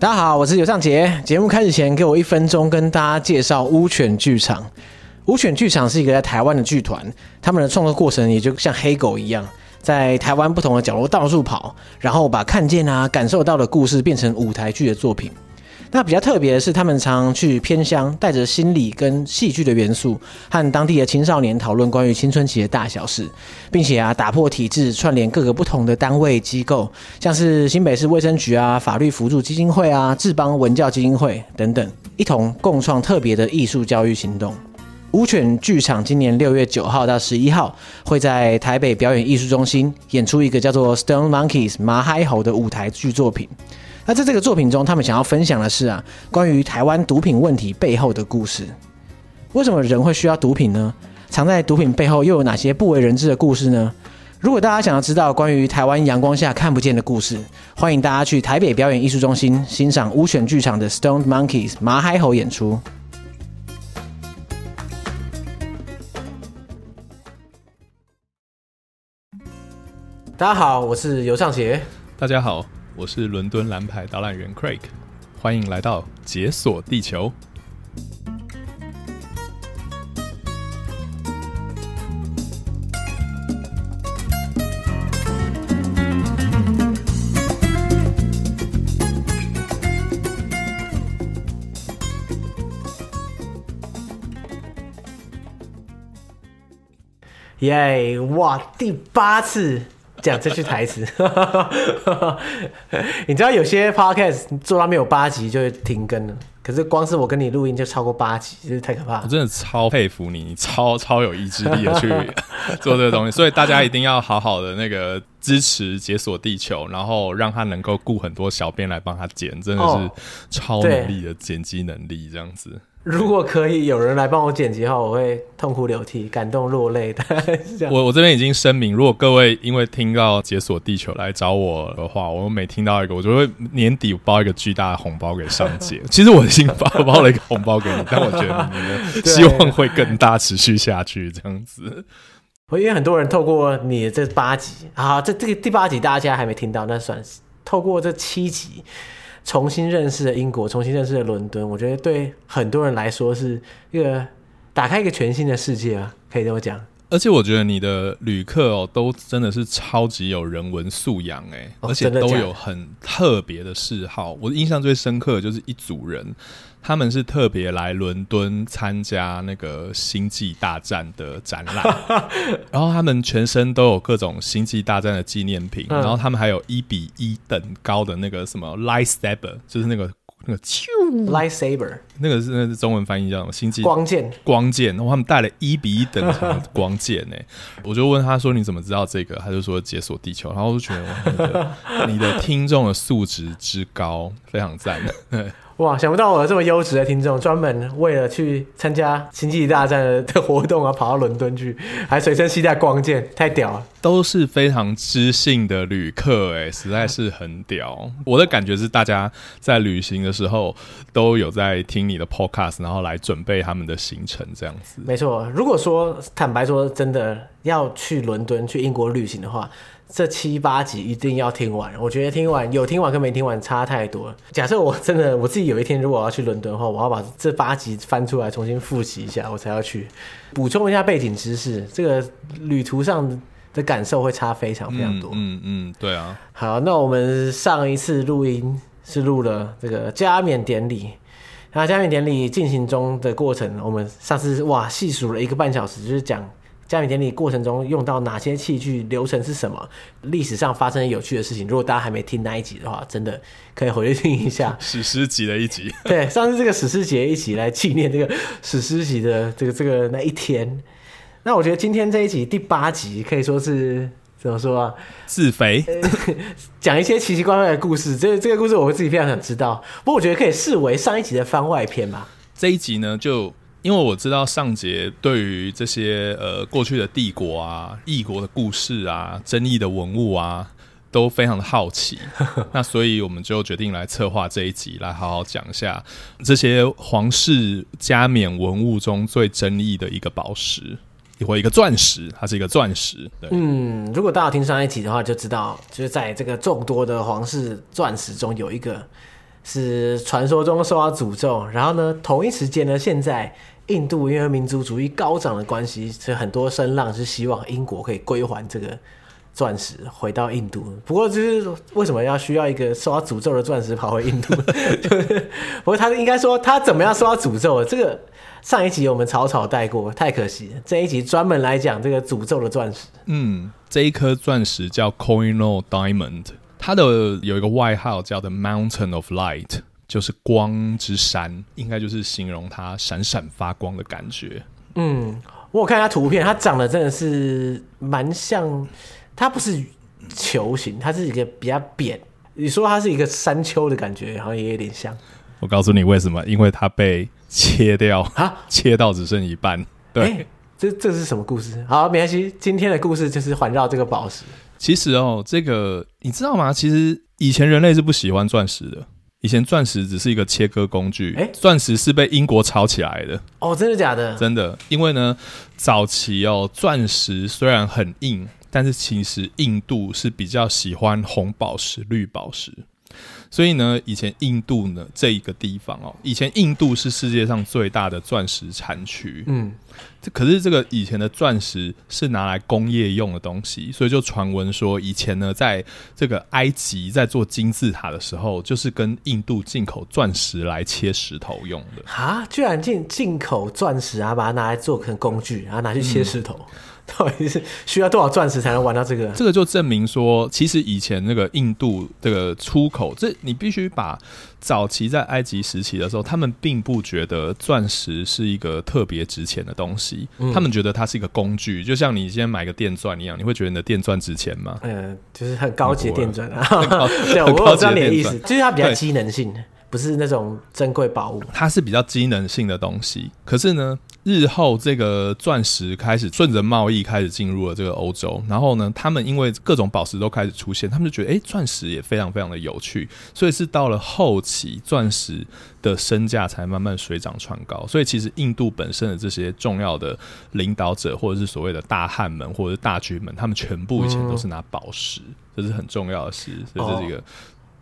大家好，我是尤尚杰。节目开始前，给我一分钟，跟大家介绍乌犬剧场。乌犬剧场是一个在台湾的剧团，他们的创作过程也就像黑狗一样，在台湾不同的角落到处跑，然后把看见啊、感受到的故事变成舞台剧的作品。那比较特别的是，他们常常去偏乡，带着心理跟戏剧的元素，和当地的青少年讨论关于青春期的大小事，并且啊，打破体制，串联各个不同的单位机构，像是新北市卫生局啊、法律扶助基金会啊、智邦文教基金会等等，一同共创特别的艺术教育行动。乌犬剧场今年六月九号到十一号，会在台北表演艺术中心演出一个叫做《Stone Monkeys》麻嗨猴的舞台剧作品。那在这个作品中，他们想要分享的是啊，关于台湾毒品问题背后的故事。为什么人会需要毒品呢？藏在毒品背后又有哪些不为人知的故事呢？如果大家想要知道关于台湾阳光下看不见的故事，欢迎大家去台北表演艺术中心欣赏乌选剧场的 Stone Monkeys 麻嗨猴演出。大家好，我是尤尚杰。大家好。我是伦敦蓝牌导览员 Craig，欢迎来到解锁地球。耶！哇，第八次。讲这句台词，你知道有些 podcast 做到没有八集就会停更了，可是光是我跟你录音就超过八集，就是太可怕了。我真的超佩服你，你超超有意志力的去 做这个东西，所以大家一定要好好的那个支持解锁地球，然后让他能够雇很多小编来帮他剪，真的是超能力的剪辑能力这样子。如果可以有人来帮我剪辑的话，我会痛哭流涕、感动落泪的。我我这边已经声明，如果各位因为听到解锁地球来找我的话，我每听到一个，我就会年底包一个巨大的红包给上杰。其实我已经包包了一个红包给你，但我觉得你 的希望会更大，持续下去这样子。我因为很多人透过你的这八集啊，这这个第八集大家还没听到，那算是透过这七集。重新认识了英国，重新认识了伦敦，我觉得对很多人来说是一个打开一个全新的世界啊，可以这么讲。而且我觉得你的旅客哦，都真的是超级有人文素养哎，哦、而且都有很特别的嗜好。我印象最深刻的就是一组人。他们是特别来伦敦参加那个《星际大战》的展览，然后他们全身都有各种《星际大战》的纪念品，嗯、然后他们还有一比一等高的那个什么 lightsaber，就是那个那个 lightsaber，那个是那是中文翻译叫什么？星际光剑，光剑。然后他们带了一比一等长的光剑呢，我就问他说：“你怎么知道这个？”他就说：“解锁地球。”然后我就觉得你的，你的听众的素质之高，非常赞。哇，想不到我有这么优质的听众，专门为了去参加《星际大战》的活动啊，跑到伦敦去，还随身携带光剑，太屌了！都是非常知性的旅客，哎，实在是很屌。我的感觉是，大家在旅行的时候都有在听你的 podcast，然后来准备他们的行程，这样子。没错，如果说坦白说，真的要去伦敦、去英国旅行的话。这七八集一定要听完，我觉得听完有听完跟没听完差太多了。假设我真的我自己有一天如果要去伦敦的话，我要把这八集翻出来重新复习一下，我才要去补充一下背景知识。这个旅途上的感受会差非常非常多。嗯嗯，嗯，对啊。好，那我们上一次录音是录了这个加冕典礼，那加冕典礼进行中的过程，我们上次哇细数了一个半小时，就是讲。加冕典礼过程中用到哪些器具？流程是什么？历史上发生有趣的事情。如果大家还没听那一集的话，真的可以回去听一下 史诗级的一集。对，上次这个史诗级一集来纪念这个史诗级的这个这个那一天。那我觉得今天这一集第八集可以说是怎么说啊？自肥，讲一些奇奇怪怪的故事。这个这个故事我自己非常想知道。不过我觉得可以视为上一集的番外篇吧。这一集呢就。因为我知道尚杰对于这些呃过去的帝国啊、异国的故事啊、争议的文物啊，都非常的好奇，那所以我们就决定来策划这一集，来好好讲一下这些皇室加冕文物中最争议的一个宝石，或一个钻石，它是一个钻石。对，嗯，如果大家听上一集的话，就知道就是在这个众多的皇室钻石中，有一个是传说中受到诅咒。然后呢，同一时间呢，现在印度因为民族主义高涨的关系，所以很多声浪是希望英国可以归还这个钻石回到印度。不过，就是为什么要需要一个受到诅咒的钻石跑回印度？不过他应该说他怎么样受到诅咒？这个上一集我们草草带过，太可惜了。这一集专门来讲这个诅咒的钻石。嗯，这一颗钻石叫 Kohinoor Diamond。它的有一个外号叫 The Mountain of Light，就是光之山，应该就是形容它闪闪发光的感觉。嗯，我有看它图片，它长得真的是蛮像，它不是球形，它是一个比较扁。你说它是一个山丘的感觉，好像也有点像。我告诉你为什么，因为它被切掉啊，切到只剩一半。对，欸、这这是什么故事？好，没关系，今天的故事就是环绕这个宝石。其实哦，这个你知道吗？其实以前人类是不喜欢钻石的。以前钻石只是一个切割工具，哎，钻石是被英国炒起来的。哦，真的假的？真的，因为呢，早期哦，钻石虽然很硬，但是其实印度是比较喜欢红宝石、绿宝石。所以呢，以前印度呢这一个地方哦，以前印度是世界上最大的钻石产区。嗯，这可是这个以前的钻石是拿来工业用的东西，所以就传闻说，以前呢，在这个埃及在做金字塔的时候，就是跟印度进口钻石来切石头用的。啊，居然进进口钻石啊，把它拿来做成工具，然后拿去切石头。嗯到底是需要多少钻石才能玩到这个？这个就证明说，其实以前那个印度这个出口，这你必须把早期在埃及时期的时候，他们并不觉得钻石是一个特别值钱的东西，嗯、他们觉得它是一个工具，就像你今天买个电钻一样，你会觉得你的电钻值钱吗？嗯，就是很高级的电钻啊。对，我知道你的意思，就是它比较机能性，不是那种珍贵宝物，它是比较机能性的东西。可是呢，日后这个钻石开始顺着贸易开始进入了这个欧洲，然后呢，他们因为各种宝石都开始出现，他们就觉得，哎，钻石也非常非常的有趣，所以是到了后期，钻石的身价才慢慢水涨船高。所以其实印度本身的这些重要的领导者，或者是所谓的大汉们，或者是大军们，他们全部以前都是拿宝石，这是很重要的事，所以这是一个。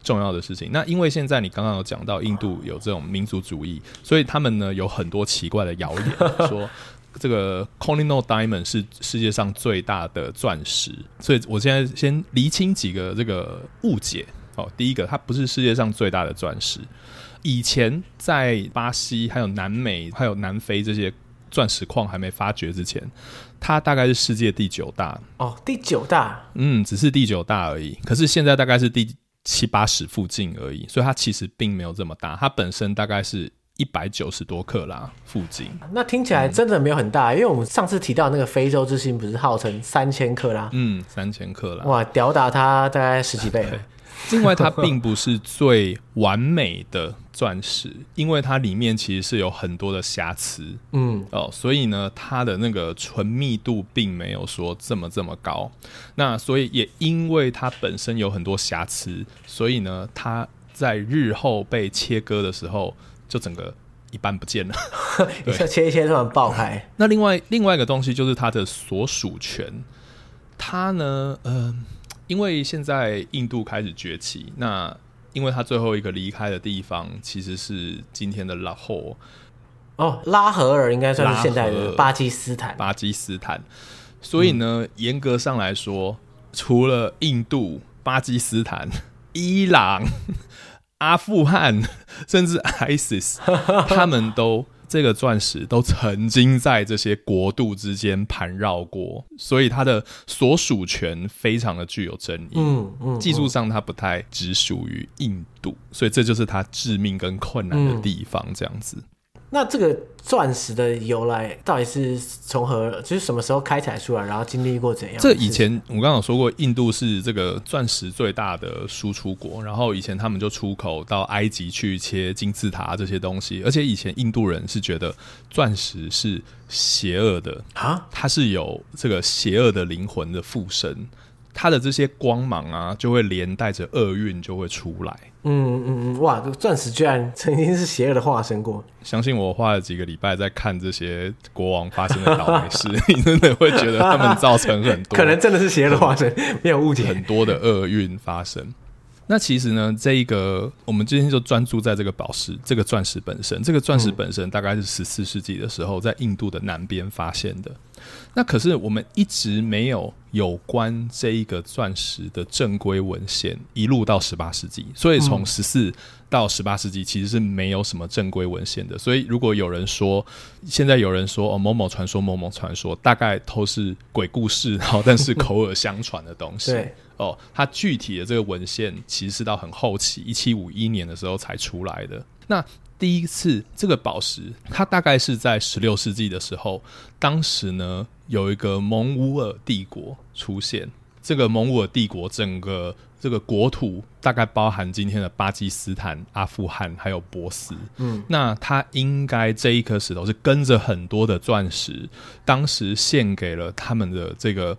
重要的事情。那因为现在你刚刚有讲到印度有这种民族主义，所以他们呢有很多奇怪的谣言，说这个 Kohinoor Diamond 是世界上最大的钻石。所以我现在先厘清几个这个误解。哦，第一个，它不是世界上最大的钻石。以前在巴西、还有南美、还有南非这些钻石矿还没发掘之前，它大概是世界第九大。哦，第九大？嗯，只是第九大而已。可是现在大概是第。七八十附近而已，所以它其实并没有这么大。它本身大概是一百九十多克拉附近。那听起来真的没有很大，嗯、因为我们上次提到那个非洲之星不是号称三千克拉？嗯，三千克拉。哇，吊打它大概十几倍。另外，它并不是最完美的钻石，因为它里面其实是有很多的瑕疵。嗯，哦，所以呢，它的那个纯密度并没有说这么这么高。那所以也因为它本身有很多瑕疵，所以呢，它在日后被切割的时候，就整个一半不见了。你说切一切突然爆开。那另外另外一个东西就是它的所属权，它呢，嗯、呃。因为现在印度开始崛起，那因为他最后一个离开的地方其实是今天的拉合哦，拉合尔应该算是现在的巴基斯坦。巴基斯坦，所以呢，嗯、严格上来说，除了印度、巴基斯坦、伊朗、阿富汗，甚至 ISIS，他们都。这个钻石都曾经在这些国度之间盘绕过，所以它的所属权非常的具有争议。嗯嗯，技术上它不太只属于印度，所以这就是它致命跟困难的地方。这样子。那这个钻石的由来到底是从何？就是什么时候开采出来，然后经历过怎样？这以前我刚刚有说过，印度是这个钻石最大的输出国，然后以前他们就出口到埃及去切金字塔这些东西，而且以前印度人是觉得钻石是邪恶的啊，它是有这个邪恶的灵魂的附身。它的这些光芒啊，就会连带着厄运就会出来。嗯嗯嗯，哇，这钻石居然曾经是邪恶的化身过。相信我花了几个礼拜在看这些国王发生的倒霉事，你真的会觉得他们造成很多，可能真的是邪恶的化身，没有误解，很多的厄运发生。那其实呢，这一个我们今天就专注在这个宝石，这个钻石本身。这个钻石本身大概是十四世纪的时候在印度的南边发现的。那可是我们一直没有有关这一个钻石的正规文献，一路到十八世纪，所以从十四到十八世纪其实是没有什么正规文献的。所以如果有人说现在有人说哦某某传说某某传说，大概都是鬼故事，然后但是口耳相传的东西。对哦，它具体的这个文献其实是到很后期一七五一年的时候才出来的。那第一次这个宝石，它大概是在十六世纪的时候，当时呢有一个蒙兀尔帝国出现。这个蒙兀尔帝国整个这个国土大概包含今天的巴基斯坦、阿富汗还有波斯。嗯，那它应该这一颗石头是跟着很多的钻石，当时献给了他们的这个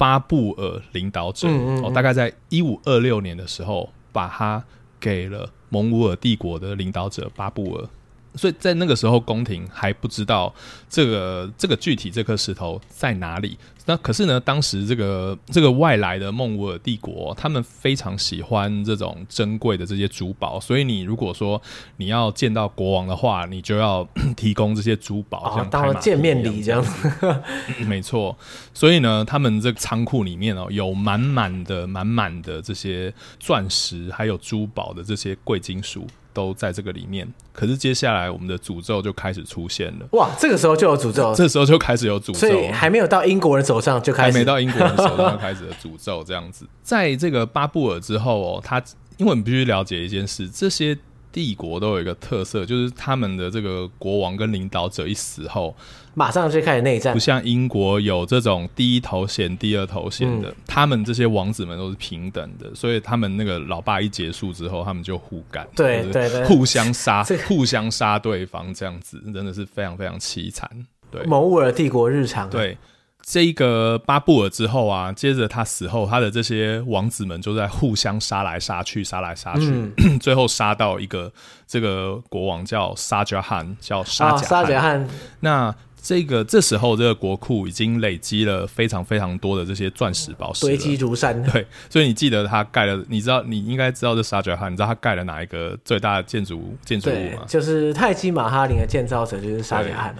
巴布尔领导者。嗯嗯嗯哦，大概在一五二六年的时候，把它给了。蒙古尔帝国的领导者巴布尔，所以在那个时候，宫廷还不知道这个这个具体这颗石头在哪里。那可是呢，当时这个这个外来的蒙兀尔帝国，他们非常喜欢这种珍贵的这些珠宝，所以你如果说你要见到国王的话，你就要 提供这些珠宝，哦、像当了见面礼这样子。没错，所以呢，他们这个仓库里面哦，有满满的满满的这些钻石，还有珠宝的这些贵金属。都在这个里面，可是接下来我们的诅咒就开始出现了。哇，这个时候就有诅咒，这时候就开始有诅咒，所以还没有到英国人手上就开始，还没到英国人手上就开始的诅咒这样子。在这个巴布尔之后哦，他因为我们必须了解一件事，这些。帝国都有一个特色，就是他们的这个国王跟领导者一死后，马上就开始内战。不像英国有这种第一头衔、第二头衔的，嗯，他们这些王子们都是平等的，所以他们那个老爸一结束之后，他们就互干，对对对，互相杀，互相杀对方，这样子真的是非常非常凄惨。对，蒙兀尔帝国日常，对。这一个巴布尔之后啊，接着他死后，他的这些王子们就在互相杀来杀去，杀来杀去，嗯、最后杀到一个这个国王叫沙贾汗，叫沙贾汗。哦、汗那这个这时候，这个国库已经累积了非常非常多的这些钻石宝石，堆积如山。对，所以你记得他盖了，你知道你应该知道这沙贾汗，你知道他盖了哪一个最大的建筑建筑物吗？就是泰姬玛哈陵的建造者就是沙贾汗。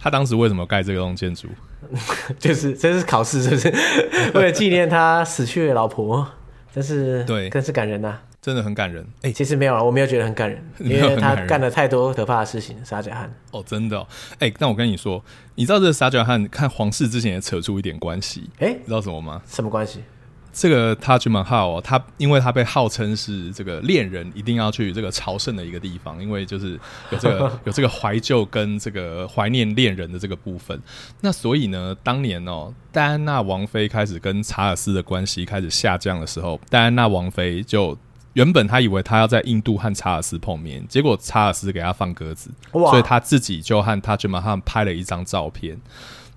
他当时为什么盖这个栋建筑？就是这是考试，是不是 为了纪念他死去的老婆？真是对，更是感人呐、啊，真的很感人。哎、欸，其实没有啊，我没有觉得很感人，因为他干了太多可怕的事情。沙贾汗哦，真的、哦。哎、欸，那我跟你说，你知道这个沙贾汗看皇室之前也扯出一点关系？哎、欸，知道什么吗？什么关系？这个 Taj Mahal 哦，他因为他被号称是这个恋人一定要去这个朝圣的一个地方，因为就是有这个 有这个怀旧跟这个怀念恋人的这个部分。那所以呢，当年哦，戴安娜王妃开始跟查尔斯的关系开始下降的时候，戴安娜王妃就原本她以为她要在印度和查尔斯碰面，结果查尔斯给她放鸽子，所以她自己就和 Taj Mahal 拍了一张照片。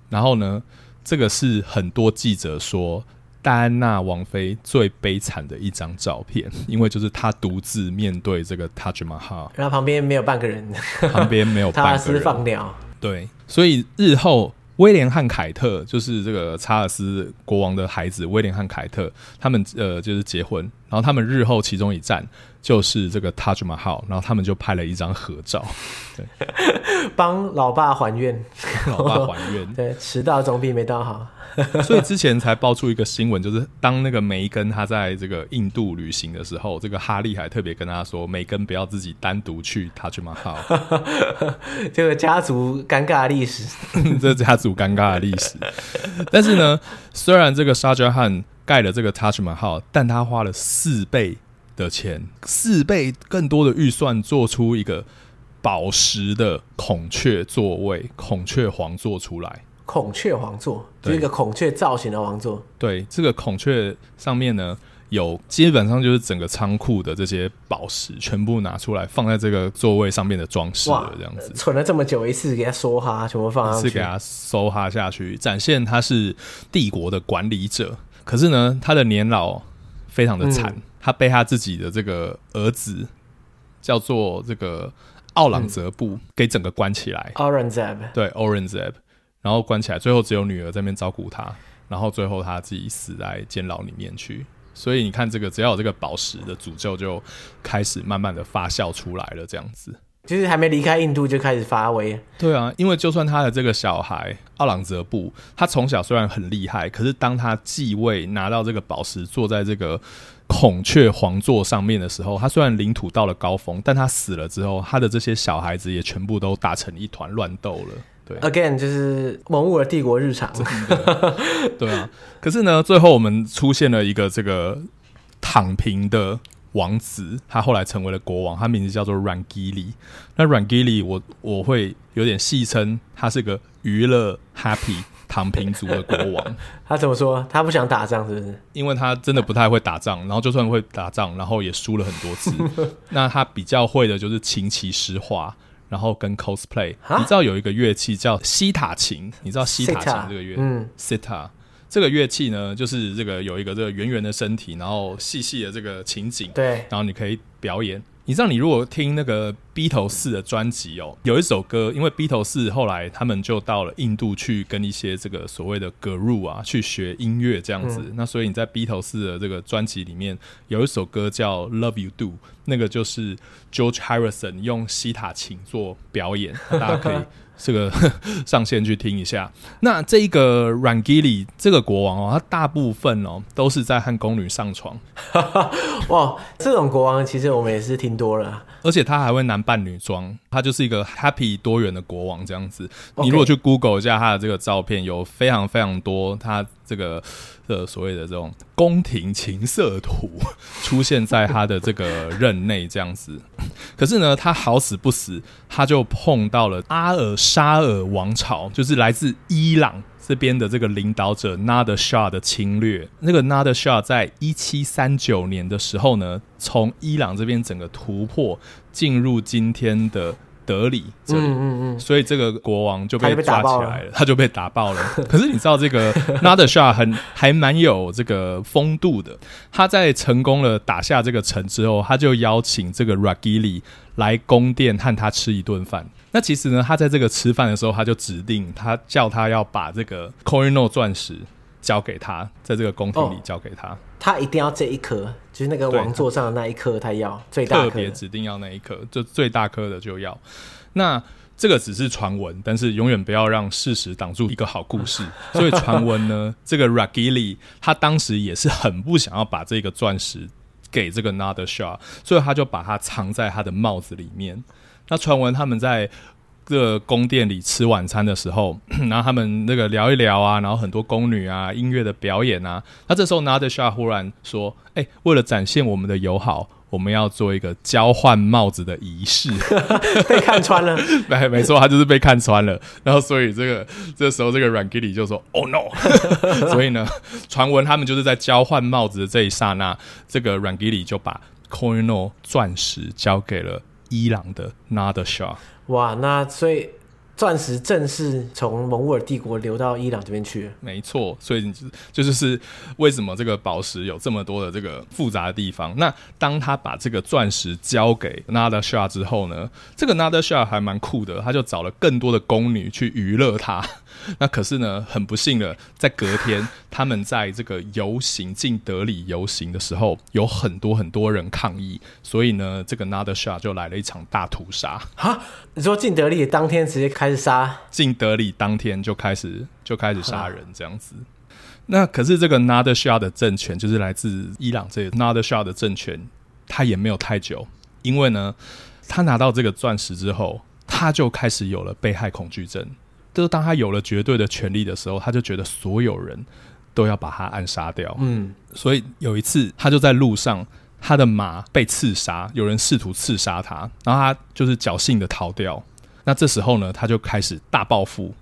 然后呢，这个是很多记者说。戴安娜王妃最悲惨的一张照片，因为就是她独自面对这个 Taj Mahal，然后旁边没有半个人，旁边没有 半个人，查尔斯放鸟。对，所以日后威廉和凯特就是这个查尔斯国王的孩子，威廉和凯特他们呃就是结婚，然后他们日后其中一站就是这个 Taj Mahal，然后他们就拍了一张合照，对，帮老爸还愿，老爸还愿，对，迟到总比没到好。所以之前才爆出一个新闻，就是当那个梅根他在这个印度旅行的时候，这个哈利还特别跟他说，梅根不要自己单独去 Taj Mahal。这个家族尴尬的历史，这家族尴尬的历史。但是呢，虽然这个沙贾汗盖了这个 Taj Mahal，但他花了四倍的钱，四倍更多的预算，做出一个宝石的孔雀座位，孔雀皇座出来。孔雀皇座，就是一个孔雀造型的王座。对，这个孔雀上面呢，有基本上就是整个仓库的这些宝石全部拿出来放在这个座位上面的装饰了，这样子。存了这么久，一次给他梭哈，全部放上去，一次给他梭哈下去，展现他是帝国的管理者。可是呢，他的年老非常的惨，嗯，他被他自己的这个儿子叫做这个奥朗泽布给整个关起来。Aurangzeb，对，Aurangzeb。然后关起来，最后只有女儿在那边照顾他，然后最后他自己死在监牢里面去。所以你看，这个只要有这个宝石的诅咒，就开始慢慢的发酵出来了，这样子。就是还没离开印度就开始发威。对啊，因为就算他的这个小孩奥朗泽布，他从小虽然很厉害，可是当他继位拿到这个宝石，坐在这个孔雀皇座上面的时候，他虽然领土到了高峰，但他死了之后，他的这些小孩子也全部都打成一团乱斗了。对，Again 就是蒙兀尔帝国日常。对啊，可是呢，最后我们出现了一个这个躺平的。王子，他后来成为了国王，他名字叫做软基里。那软基里，我我会有点戏称他是个娱乐 happy 躺平族的国王。他怎么说？他不想打仗，是不是？因为他真的不太会打仗，然后就算会打仗，然后也输了很多次。那他比较会的就是琴棋诗画，然后跟 cosplay。你知道有一个乐器叫西塔琴？你知道西塔琴这个乐器？嗯，sitar。这个乐器呢，就是这个有一个这个圆圆的身体，然后细细的这个琴颈，对，然后你可以表演。你知道，你如果听那个 Beatles 的专辑哦，有一首歌，因为 Beatles 后来他们就到了印度去跟一些这个所谓的 Guru 啊去学音乐这样子，嗯、那所以你在 Beatles 的这个专辑里面有一首歌叫 Love You Do，那个就是 George Harrison 用西塔琴做表演，大家可以。这个 上线去听一下。那这一个软基里这个国王哦，他大部分哦都是在和宫女上床。哇，这种国王其实我们也是听多了。而且他还会男扮女装，他就是一个 happy 多元的国王这样子。你如果去 Google 一下他的这个照片，有非常非常多他这个。的所谓的这种宫廷情色图出现在他的这个任内，这样子。可是呢，他好死不死，他就碰到了阿尔沙尔王朝，就是来自伊朗这边的这个领导者 Nader Shah 的侵略。那个 Nader Shah 在一七三九年的时候呢，从伊朗这边整个突破进入今天的。德里这里，嗯嗯嗯，所以这个国王就被抓起来了，他就被打爆了。可是你知道这个 Nader Shah 很还蛮有这个风度的。他在成功了打下这个城之后，他就邀请这个 Ragili 来宫殿和他吃一顿饭。那其实呢，他在这个吃饭的时候，他就指定他叫他要把这个 Kohinoor 钻石交给他，在这个宫廷里交给他。哦，他一定要这一颗，就是那个王座上的那一颗，他要最大颗，特别指定要那一颗，就最大颗的就要。那这个只是传闻，但是永远不要让事实挡住一个好故事。所以传闻呢，这个 Ragili 他当时也是很不想要把这个钻石给这个 Nader Shah，所以他就把它藏在他的帽子里面。那传闻他们在。这个宫殿里吃晚餐的时候，然后他们那个聊一聊啊，然后很多宫女啊，音乐的表演啊。那这时候 Nader Shah 忽然说：“哎、欸，为了展现我们的友好，我们要做一个交换帽子的仪式。” 被看穿了，没没错，他就是被看穿了。然后所以这个这时候这个软基里就说：“Oh no！” 所以呢，传闻他们就是在交换帽子的这一刹那，这个软基里就把 Kohinoor 钻石交给了伊朗的 Nader Shah。哇，那所以钻石正式从蒙古尔帝国流到伊朗这边去了。没错，所以你就就是为什么这个宝石有这么多的这个复杂的地方。那当他把这个钻石交给 Nader Shah 之后呢，这个 Nader Shah 还蛮酷的，他就找了更多的宫女去娱乐他。那可是呢，很不幸的，在隔天，他们在这个游行进德里游行的时候，有很多很多人抗议，所以呢，这个 Nader Shah 就来了一场大屠杀。哈，你说进德里当天直接开始杀？进德里当天就开始就开始杀人这样子。那可是这个 Nader Shah 的政权，就是来自伊朗这个 Nader Shah 的政权，他也没有太久，因为呢，他拿到这个钻石之后，他就开始有了被害恐惧症。就是当他有了绝对的权力的时候，他就觉得所有人都要把他暗杀掉。嗯，所以有一次他就在路上，他的马被刺杀，有人试图刺杀他，然后他就是侥幸的逃掉。那这时候呢，他就开始大报复。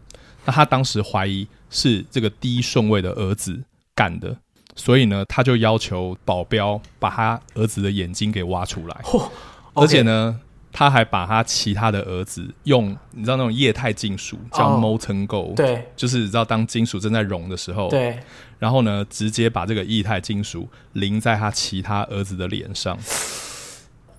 那他当时怀疑是这个第一顺位的儿子干的，所以呢，他就要求保镖把他儿子的眼睛给挖出来。哦 okay、而且呢。他还把他其他的儿子用，你知道那种液态金属叫 molten gold，哦，对，就是你知道当金属正在融的时候，对，然后呢，直接把这个液态金属淋在他其他儿子的脸上。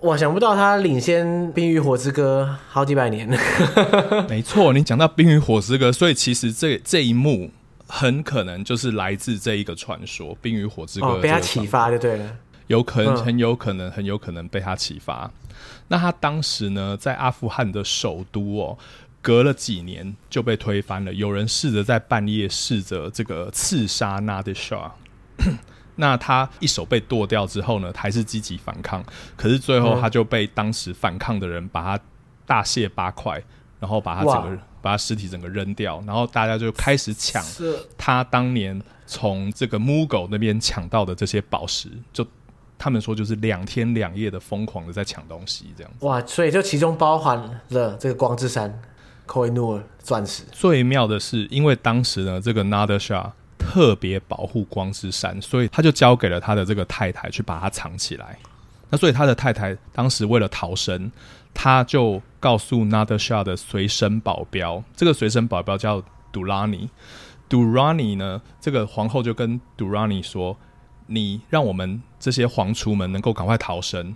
哇，想不到他领先《冰与火之歌》好几百年。没错，你讲到《冰与火之歌》，所以其实这这一幕。很可能就是来自这一个传说《冰与火之歌》哦，被他启发就对了，有可能，很有可能，很有可能被他启发。嗯、那他当时呢，在阿富汗的首都哦，隔了几年就被推翻了。有人试着在半夜试着这个刺杀 Nader Shah。那他一手被剁掉之后呢，还是积极反抗，可是最后他就被当时反抗的人把他大卸八块，然后把他整个把他尸体整个扔掉，然后大家就开始抢他当年从这个 Mughal 那边抢到的这些宝石，就他们说就是两天两夜的疯狂的在抢东西，这样子。哇，所以就其中包含了这个光之山 Koh i Noor 钻石。最妙的是，因为当时呢，这个 Nader Shah。特别保护光之山，所以他就交给了他的这个太太去把它藏起来。那所以他的太太当时为了逃生，他就告诉 Nader Shah 的随身保镖，这个随身保镖叫 Durrani。Durrani 呢，这个皇后就跟 Durrani 说：“你让我们这些皇储们能够赶快逃生，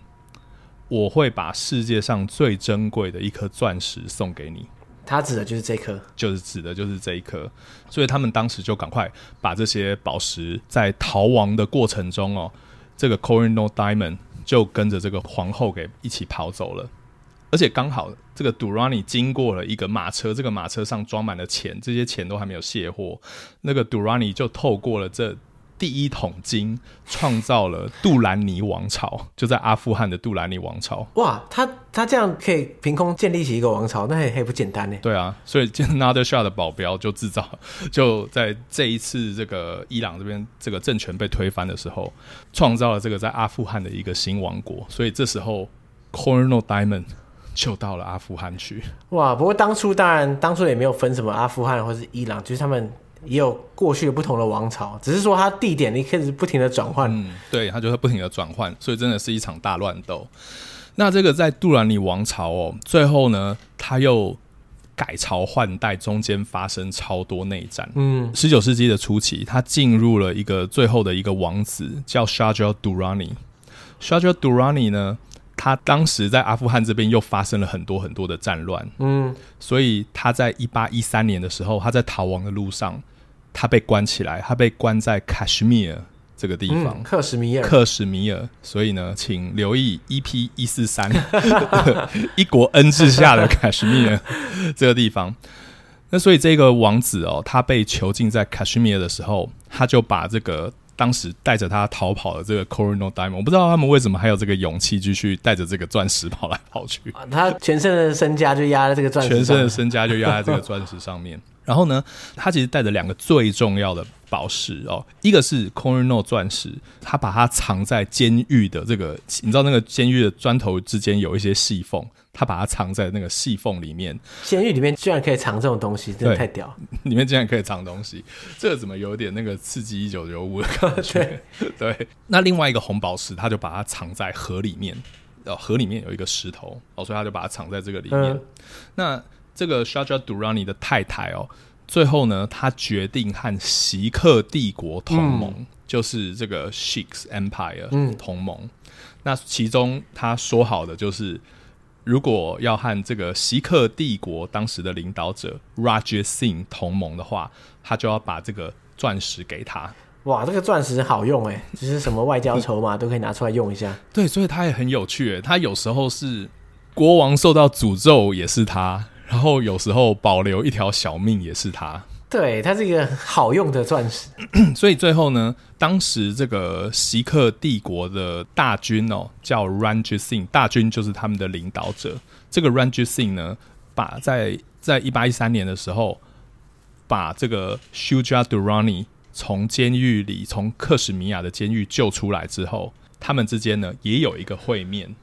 我会把世界上最珍贵的一颗钻石送给你。”他指的就是这颗，就是指的就是这一颗，所以他们当时就赶快把这些宝石在逃亡的过程中哦，这个 Kohinoor Diamond 就跟着这个皇后给一起跑走了，而且刚好这个 Durrani 经过了一个马车，这个马车上装满了钱，这些钱都还没有卸货，那个 Durrani 就透过了这。第一桶金创造了杜兰尼王朝，就在阿富汗的杜兰尼王朝。哇，他他这样可以凭空建立起一个王朝，那也也不简单呢。对啊，所以 Nader Shah 的保镖就制造，就在这一次这个伊朗这边这个政权被推翻的时候，创造了这个在阿富汗的一个新王国。所以这时候 Colonel Diamond 就到了阿富汗去。哇，不过当初当然当初也没有分什么阿富汗或是伊朗，就是他们。也有过去不同的王朝，只是说它地点你开始不停的转换。嗯，对，它就会不停的转换，所以真的是一场大乱斗。那这个在杜兰尼王朝哦，最后呢，他又改朝换代，中间发生超多内战。嗯，十九世纪的初期，他进入了一个最后的一个王子，叫 Shah Durrani。Shah Durrani 呢，他当时在阿富汗这边又发生了很多很多的战乱。嗯，所以他在一八一三年的时候，他在逃亡的路上。他被关起来，他被关在喀什米尔这个地方。克什米尔，克什米尔。所以呢，请留意 EP 一四三，一国恩治下的喀什米尔这个地方。那所以这个王子哦，他被囚禁在喀什米尔的时候，他就把这个当时带着他逃跑的这个 Kohinoor Diamond，我不知道他们为什么还有这个勇气继续带着这个钻石跑来跑去。他全身的身家就压在这个钻石，全身的身家就压在这个钻石上面。然后呢，他其实带着两个最重要的宝石哦，一个是 Kohinoor 钻石，他把它藏在监狱的这个，你知道那个监狱的砖头之间有一些细缝，他把它藏在那个细缝里面。监狱里面居然可以藏这种东西，真的太屌！里面竟然可以藏东西，这个怎么有点那个刺激一九九五的感觉？对 对。那另外一个红宝石，他就把它藏在河里面，哦，河里面有一个石头哦，所以他就把它藏在这个里面。嗯、那这个 Shah Durrani 的太太哦，最后呢，他决定和席克帝国同盟，嗯、就是这个 Shikhs Empire 同盟。嗯、那其中他说好的就是，如果要和这个席克帝国当时的领导者 Rajat Singh 同盟的话，他就要把这个钻石给他。哇，这个钻石好用哎，就是什么外交筹码都可以拿出来用一下。对，所以他也很有趣哎，他有时候是国王受到诅咒，也是他。然后有时候保留一条小命也是他，对，他是一个好用的钻石。所以最后呢，当时这个锡克帝国的大军哦，叫 Ranjit Singh，大军就是他们的领导者。这个 Ranjit Singh 呢，把在在一八一三年的时候，把这个 Shuja Durrani 从监狱里，从克什米亚的监狱救出来之后，他们之间呢也有一个会面。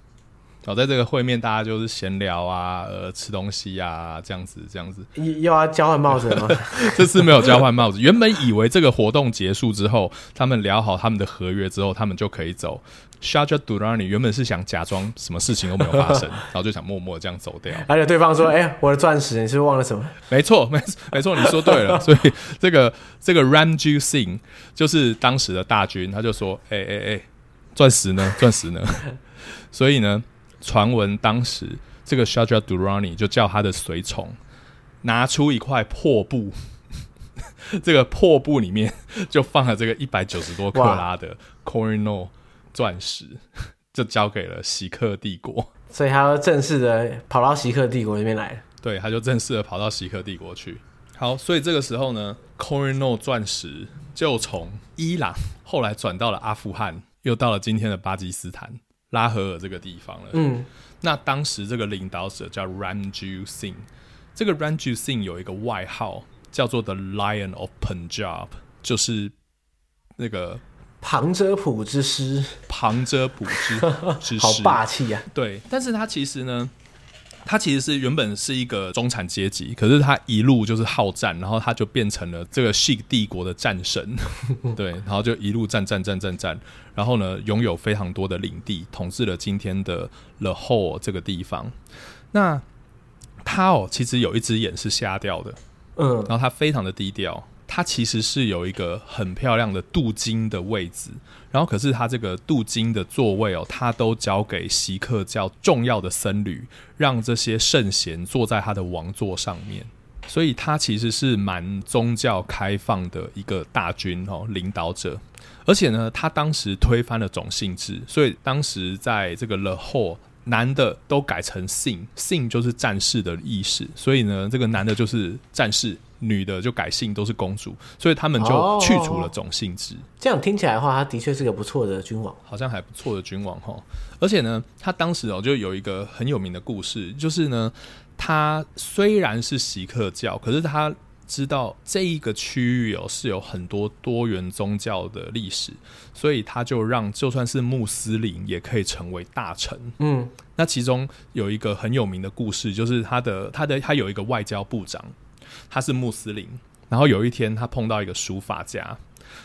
好，在这个会面，大家就是闲聊啊，呃，吃东西呀、啊，这样子，这样子。又要交换帽子吗？这次没有交换帽子。原本以为这个活动结束之后，他们聊好他们的合约之后，他们就可以走。Shah Durrani 原本是想假装什么事情都没有发生，然后就想默默这样走掉。而且对方说：“哎、欸，我的钻石，你是不是忘了什么？” 没错，没没错，你说对了。所以这个这个 Ranjit Singh 就是当时的大军，他就说：“哎哎哎，钻石呢？钻石呢？”所以呢。传闻当时这个 Shah Durrani 就叫他的随从拿出一块破布，这个破布里面就放了这个一百九十多克拉的 Kohinoor 钻石，就交给了锡克帝国。所以他要正式的跑到锡克帝国那边来。对，他就正式的跑到锡克帝国去。好，所以这个时候呢，Kohinoor 钻石就从伊朗后来转到了阿富汗，又到了今天的巴基斯坦拉合尔这个地方了。嗯，那当时这个领导者叫 Ranjit Singh，这个 Ranjit Singh 有一个外号叫做 The Lion of Punjab，就是那个旁遮普之师，旁遮普之 之师，好霸气、啊！对，但是他其实呢。他其实是原本是一个中产阶级，可是他一路就是好战，然后他就变成了这个锡帝国的战神，对，然后就一路战战战战战，然后呢，拥有非常多的领地，统治了今天的 Lahore 这个地方。那他哦，其实有一只眼是瞎掉的，嗯，然后他非常的低调。他其实是有一个很漂亮的镀金的位置，然后可是他这个镀金的座位哦，他都交给锡克教重要的僧侣，让这些圣贤坐在他的王座上面，所以他其实是蛮宗教开放的一个大军哦，领导者，而且呢，他当时推翻了种姓制，所以当时在这个 Lahore 男的都改成姓，姓就是战士的意思，所以呢，这个男的就是战士。女的就改姓都是公主，所以他们就去除了种姓制。这样听起来的话，他的确是个不错的君王，好像还不错的君王哈。而且呢，他当时哦就有一个很有名的故事，就是呢，他虽然是锡克教，可是他知道这一个区域哦是有很多多元宗教的历史，所以他就让就算是穆斯林也可以成为大臣。嗯，那其中有一个很有名的故事，就是他的他的他有一个外交部长。他是穆斯林，然后有一天他碰到一个书法家，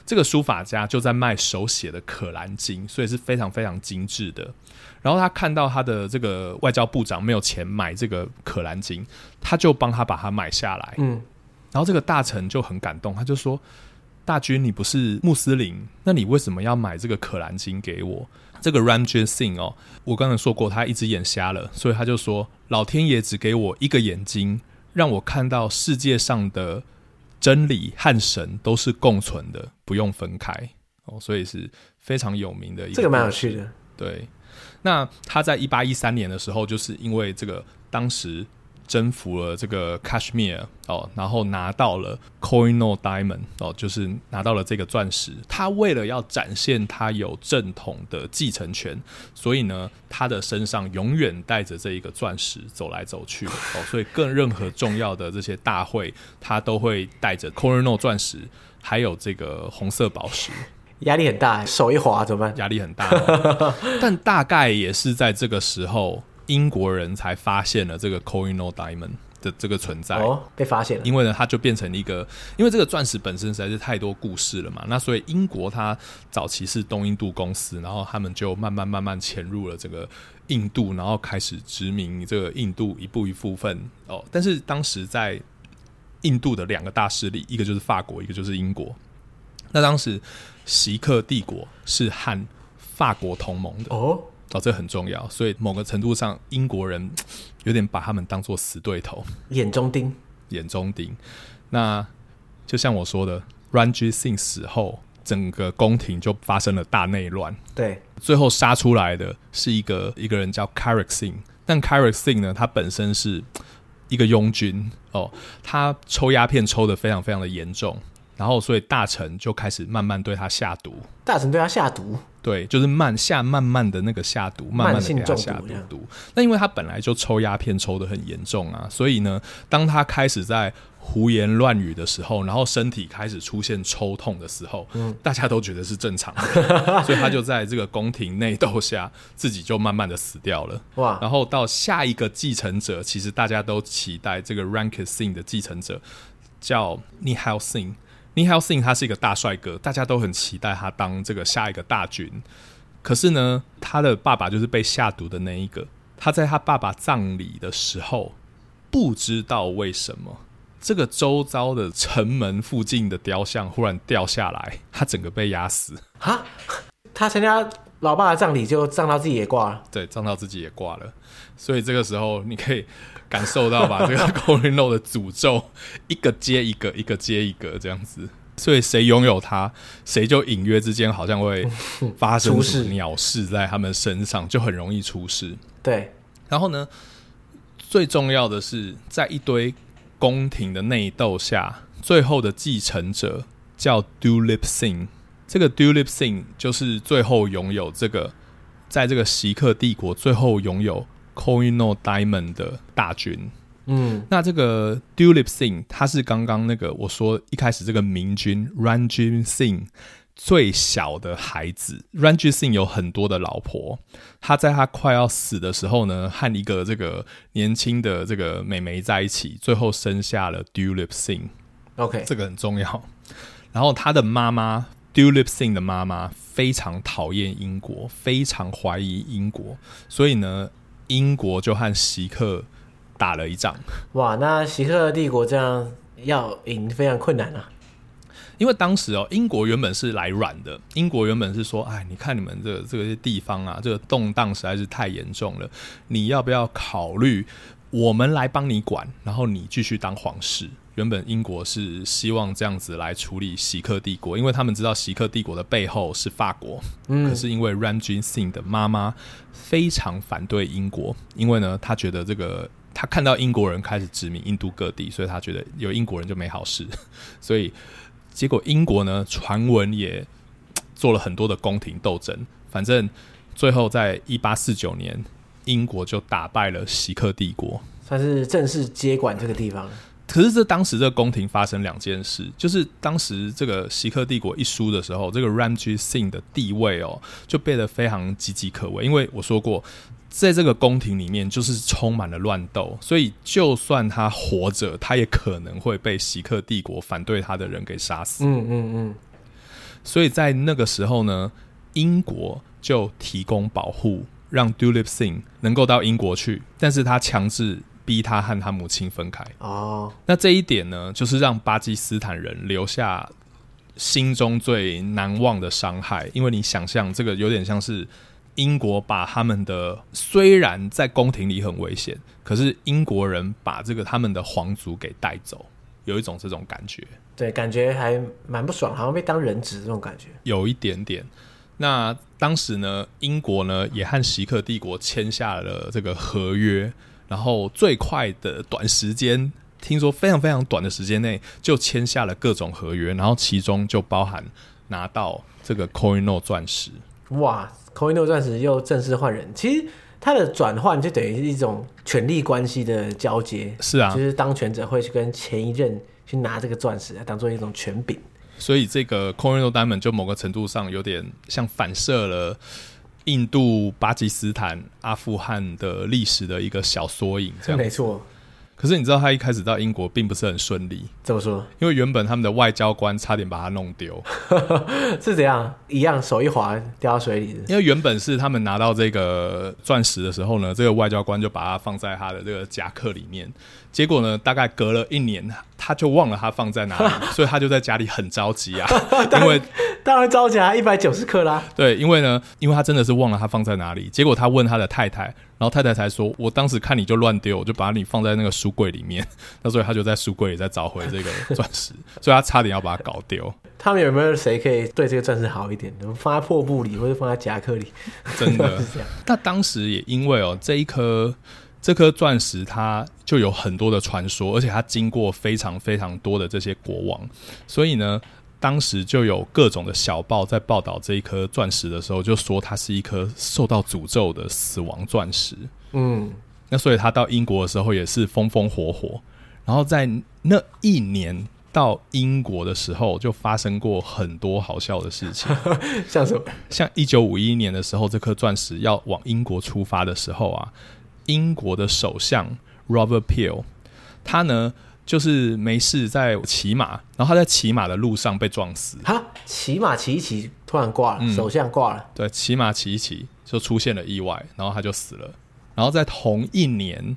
这个书法家就在卖手写的《可兰经》，所以是非常非常精致的。然后他看到他的这个外交部长没有钱买这个《可兰经》，他就帮他把它买下来。嗯，然后这个大臣就很感动，他就说：“大军，你不是穆斯林，那你为什么要买这个《可兰经》给我？”这个 Ramjet Singh 哦，我刚才说过，他一只眼瞎了，所以他就说：“老天爷只给我一个眼睛。”让我看到世界上的真理和神都是共存的，不用分开哦，所以是非常有名的一个。这个蛮有趣的。对，那他在一八一三年的时候，就是因为这个当时。征服了这个 Kashmir 哦，然后拿到了 Kohinoor Diamond 哦，就是拿到了这个钻石。他为了要展现他有正统的继承权，所以呢，他的身上永远带着这一个钻石走来走去哦。所以更任何重要的这些大会，他都会带着 Kohinoor 钻石，还有这个红色宝石。压力很大，手一滑怎么办？压力很大，哦，但大概也是在这个时候。英国人才发现了这个 Kohinoor Diamond 的这个存在，哦，被发现了。因为呢，它就变成一个，因为这个钻石本身实在是太多故事了嘛。那所以英国它早期是东印度公司，然后他们就慢慢慢慢潜入了这个印度，然后开始殖民这个印度一部一部分哦。但是当时在印度的两个大势力，一个就是法国，一个就是英国。那当时锡克帝国是和法国同盟的哦。哦，这很重要，所以某个程度上，英国人 有点把他们当做死对头，眼中钉，眼中钉。那就像我说的，Ranjit Singh 死后，整个宫廷就发生了大内乱。对，最后杀出来的是一个一个人叫 Kharak Singh，但 Kharak Singh 呢，他本身是 一个拥军哦，他抽鸦片抽的非常非常的严重。然后，所以大臣就开始慢慢对他下毒。大臣对他下毒，对，就是慢下慢慢的那个下毒，慢慢的给他下毒。毒。那因为他本来就抽鸦片抽的很严重啊，所以呢，当他开始在胡言乱语的时候，然后身体开始出现抽痛的时候，嗯，大家都觉得是正常的，所以他就在这个宫廷内斗下，自己就慢慢的死掉了。哇！然后到下一个继承者，其实大家都期待这个 Ranjit Singh 的继承者叫 Nihal Singh。Nihal Singh 他是一个大帅哥，大家都很期待他当这个下一个大君。可是呢，他的爸爸就是被下毒的那一个。他在他爸爸葬礼的时候，不知道为什么，这个周遭的城门附近的雕像忽然掉下来，他整个被压死。哈，他参加老爸的葬礼就葬到自己也挂了。对，葬到自己也挂了。所以这个时候你可以感受到吧，这个 Kohinoor 的诅咒一个接一个，一个接一个这样子。所以谁拥有它，谁就隐约之间好像会 发生什么鸟事在他们身上，就很容易出事。对，然后呢，最重要的是在一堆宫廷的内斗下，最后的继承者叫 Dulip Singh。这个 Dulip Singh 就是最后拥有这个，在这个锡克帝国最后拥有 Kohinoor Diamond 的大军。嗯，那这个 Dulip Singh 他是刚刚那个我说一开始这个明君 Ranjit Singh 最小的孩子。Ranjit Singh 有很多的老婆，他在他快要死的时候呢，和一个这个年轻的这个美眉在一起，最后生下了 Dulip Singh。OK，这个很重要。然后他的妈妈 Dulip Singh 的妈妈非常讨厌英国，非常怀疑英国，所以呢，英国就和席克。打了一仗，哇！那席克帝国这样要赢非常困难啊。因为当时哦，英国原本是来软的，英国原本是说，哎，你看你们这个、这些地方啊，这个动荡实在是太严重了，你要不要考虑我们来帮你管，然后你继续当皇室？原本英国是希望这样子来处理锡克帝国，因为他们知道锡克帝国的背后是法国，嗯，可是因为 Ranjit Singh 的妈妈非常反对英国，因为呢，他觉得这个。他看到英国人开始殖民印度各地，所以他觉得有英国人就没好事，所以结果英国呢，传闻也做了很多的宫廷斗争，反正最后在一八四九年，英国就打败了锡克帝国，算是正式接管这个地方。可是这当时这宫廷发生两件事，就是当时这个锡克帝国一输的时候，这个 Ranjit Singh 的地位哦就变得非常岌岌可危，因为我说过。在这个宫廷里面，就是充满了乱斗，所以就算他活着，他也可能会被锡克帝国反对他的人给杀死。嗯嗯嗯。所以在那个时候呢，英国就提供保护，让 Dulip Singh 能够到英国去，但是他强制逼他和他母亲分开。哦。那这一点呢，就是让巴基斯坦人留下心中最难忘的伤害，因为你想象这个有点像是。英国把他们的虽然在宫廷里很危险，可是英国人把这个他们的皇族给带走，有一种这种感觉。对，感觉还蛮不爽，好像被当人质这种感觉。有一点点。那当时呢，英国呢也和锡克帝国签下了这个合约，然后最快的短时间，听说非常非常短的时间内就签下了各种合约，然后其中就包含拿到这个 Kohinoor 钻石。哇！Kohinoor 钻石又正式换人，其实它的转换就等于是一种权力关系的交接。是啊，就是当权者会去跟前一任去拿这个钻石，来当做一种权柄。所以这个 Kohinoor Diamond 就某个程度上有点像反射了印度、巴基斯坦、阿富汗的历史的一个小缩影，这样没错。可是你知道他一开始到英国并不是很顺利，怎么说？因为原本他们的外交官差点把他弄丢，是怎样？一样手一滑掉到水里。因为原本是他们拿到这个钻石的时候呢，这个外交官就把它放在他的这个夹克里面。结果呢，大概隔了一年，他就忘了他放在哪里，所以他就在家里很着急啊。因为当然着急啊，一百九十克拉。对，因为呢，因为他真的是忘了他放在哪里。结果他问他的太太，然后太太才说：“我当时看你就乱丢，我就把你放在那个书柜里面。”那所以他就在书柜里再找回这个 钻石，所以他差点要把它搞丢。他们有没有谁可以对这个钻石好一点？放在破布里，或者放在夹克里？真的是这样。那当时也因为哦，这一颗。这颗钻石它就有很多的传说，而且它经过非常非常多的这些国王，所以呢，当时就有各种的小报在报道这一颗钻石的时候，就说它是一颗受到诅咒的死亡钻石。嗯，那所以他到英国的时候也是风风火火，然后在那一年到英国的时候，就发生过很多好笑的事情，像什么？像一九五一年的时候，这颗钻石要往英国出发的时候啊。英国的首相 Robert Peel，他呢就是没事在骑马，然后他在骑马的路上被撞死。哈，骑马骑一骑，突然挂了，嗯、首相挂了。对，骑马骑一骑就出现了意外，然后他就死了。然后在同一年，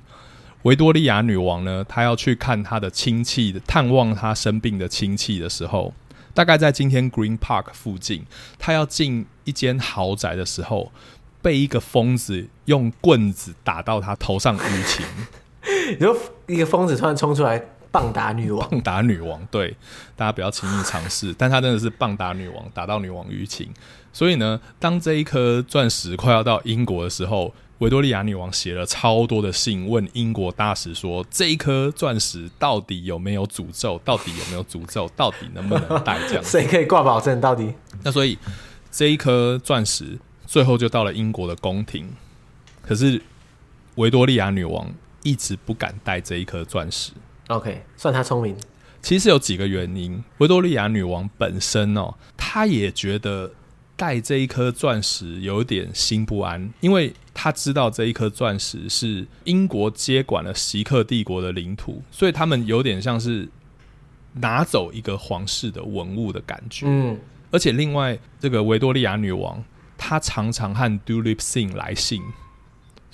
维多利亚女王呢，她要去看她的亲戚，探望她生病的亲戚的时候，大概在今天 Green Park 附近，她要进一间豪宅的时候。被一个疯子用棍子打到她头上淤青。你说一个疯子突然冲出来棒打女王，棒打女王，对，大家不要轻易尝试。但她真的是棒打女王，打到女王淤青。所以呢，当这一颗钻石快要到英国的时候，维多利亚女王写了超多的信，问英国大使说：“这一颗钻石到底有没有诅咒？到底有没有诅咒？到底能不能戴？这样谁可以挂保证？到底？”那所以这一颗钻石最后就到了英国的宫廷，可是维多利亚女王一直不敢戴这一颗钻石。OK，算他聪明。其实有几个原因。维多利亚女王本身哦，她也觉得。戴这一颗钻石有点心不安，因为她知道这一颗钻石是英国接管了锡克帝国的领土，所以他们有点像是拿走一个皇室的文物的感觉。嗯，而且另外这个维多利亚女王，她常常和 Dulip Singh 来信。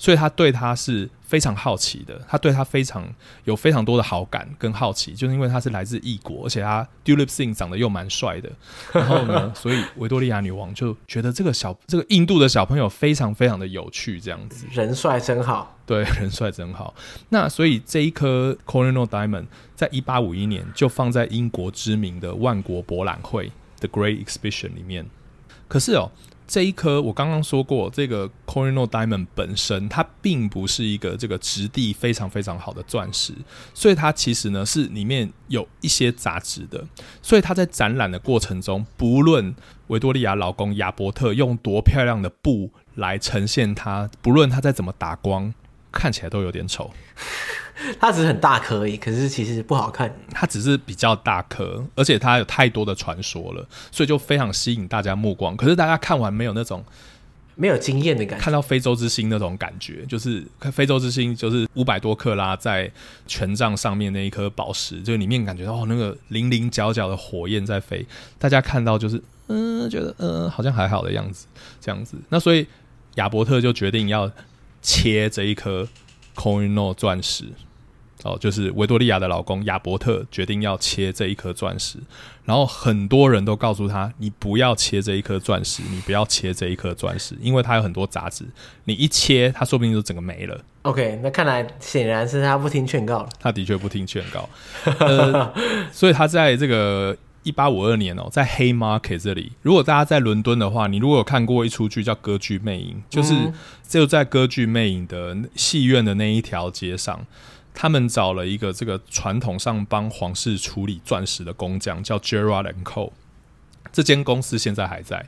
所以他对他是非常好奇的，他对他非常有非常多的好感跟好奇，就是因为他是来自异国，而且他 Dulip Singh 长得又蛮帅的，然后呢，所以维多利亚女王就觉得这个小这个印度的小朋友非常非常的有趣，这样子，人帅真好，对，人帅真好。那所以这一颗 Kohinoor Diamond 在一八五一年就放在英国知名的万国博览会 The Great Exhibition 里面，可是哦。这一颗我刚刚说过，这个 coronado Diamond 本身它并不是一个这个质地非常非常好的钻石，所以它其实呢是里面有一些杂质的。所以它在展览的过程中，不论维多利亚老公亚伯特用多漂亮的布来呈现它，不论它再怎么打光，看起来都有点丑。它只是很大颗而已，可是其实不好看。它只是比较大颗，而且它有太多的传说了，所以就非常吸引大家目光。可是大家看完没有那种没有惊艳的感觉，看到非洲之星那种感觉，就是非洲之星就是五百多克拉在权杖上面那一颗宝石，就里面感觉到哦那个零零角角的火焰在飞，大家看到就是嗯觉得嗯好像还好的样子这样子。那所以亚伯特就决定要切这一颗 Kohinoor 钻石。哦，就是维多利亚的老公亚伯特决定要切这一颗钻石，然后很多人都告诉他：“你不要切这一颗钻石，你不要切这一颗钻石，因为它有很多杂质，你一切，它说不定就整个没了。” OK，那看来显然是他不听劝告了。他的确不听劝告，呃，所以他在这个一八五二年哦，在 Haymarket 这里，如果大家在伦敦的话，你如果有看过一出剧叫《歌剧魅影》，就是就在《歌剧魅影》的戏院的那一条街上。他们找了一个这个传统上帮皇室处理钻石的工匠，叫 Gerard and Co。这间公司现在还在。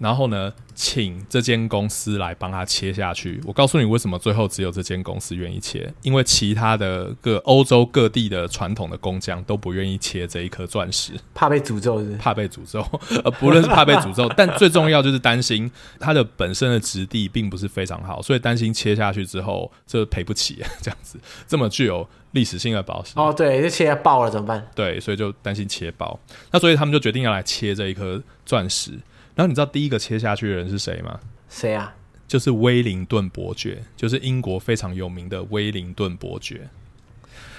然后呢，请这间公司来帮他切下去。我告诉你为什么最后只有这间公司愿意切，因为其他的各欧洲各地的传统的工匠都不愿意切这一颗钻石，怕被诅咒是，是怕被诅咒。呃，不论是怕被诅咒，但最重要就是担心它的本身的质地并不是非常好，所以担心切下去之后这赔不起这样子，这么具有历史性的宝石。哦，对，就切爆了怎么办？对，所以就担心切爆。那所以他们就决定要来切这一颗钻石。然后你知道第一个切下去的人是谁吗？谁啊？就是威灵顿伯爵，就是英国非常有名的威灵顿伯爵。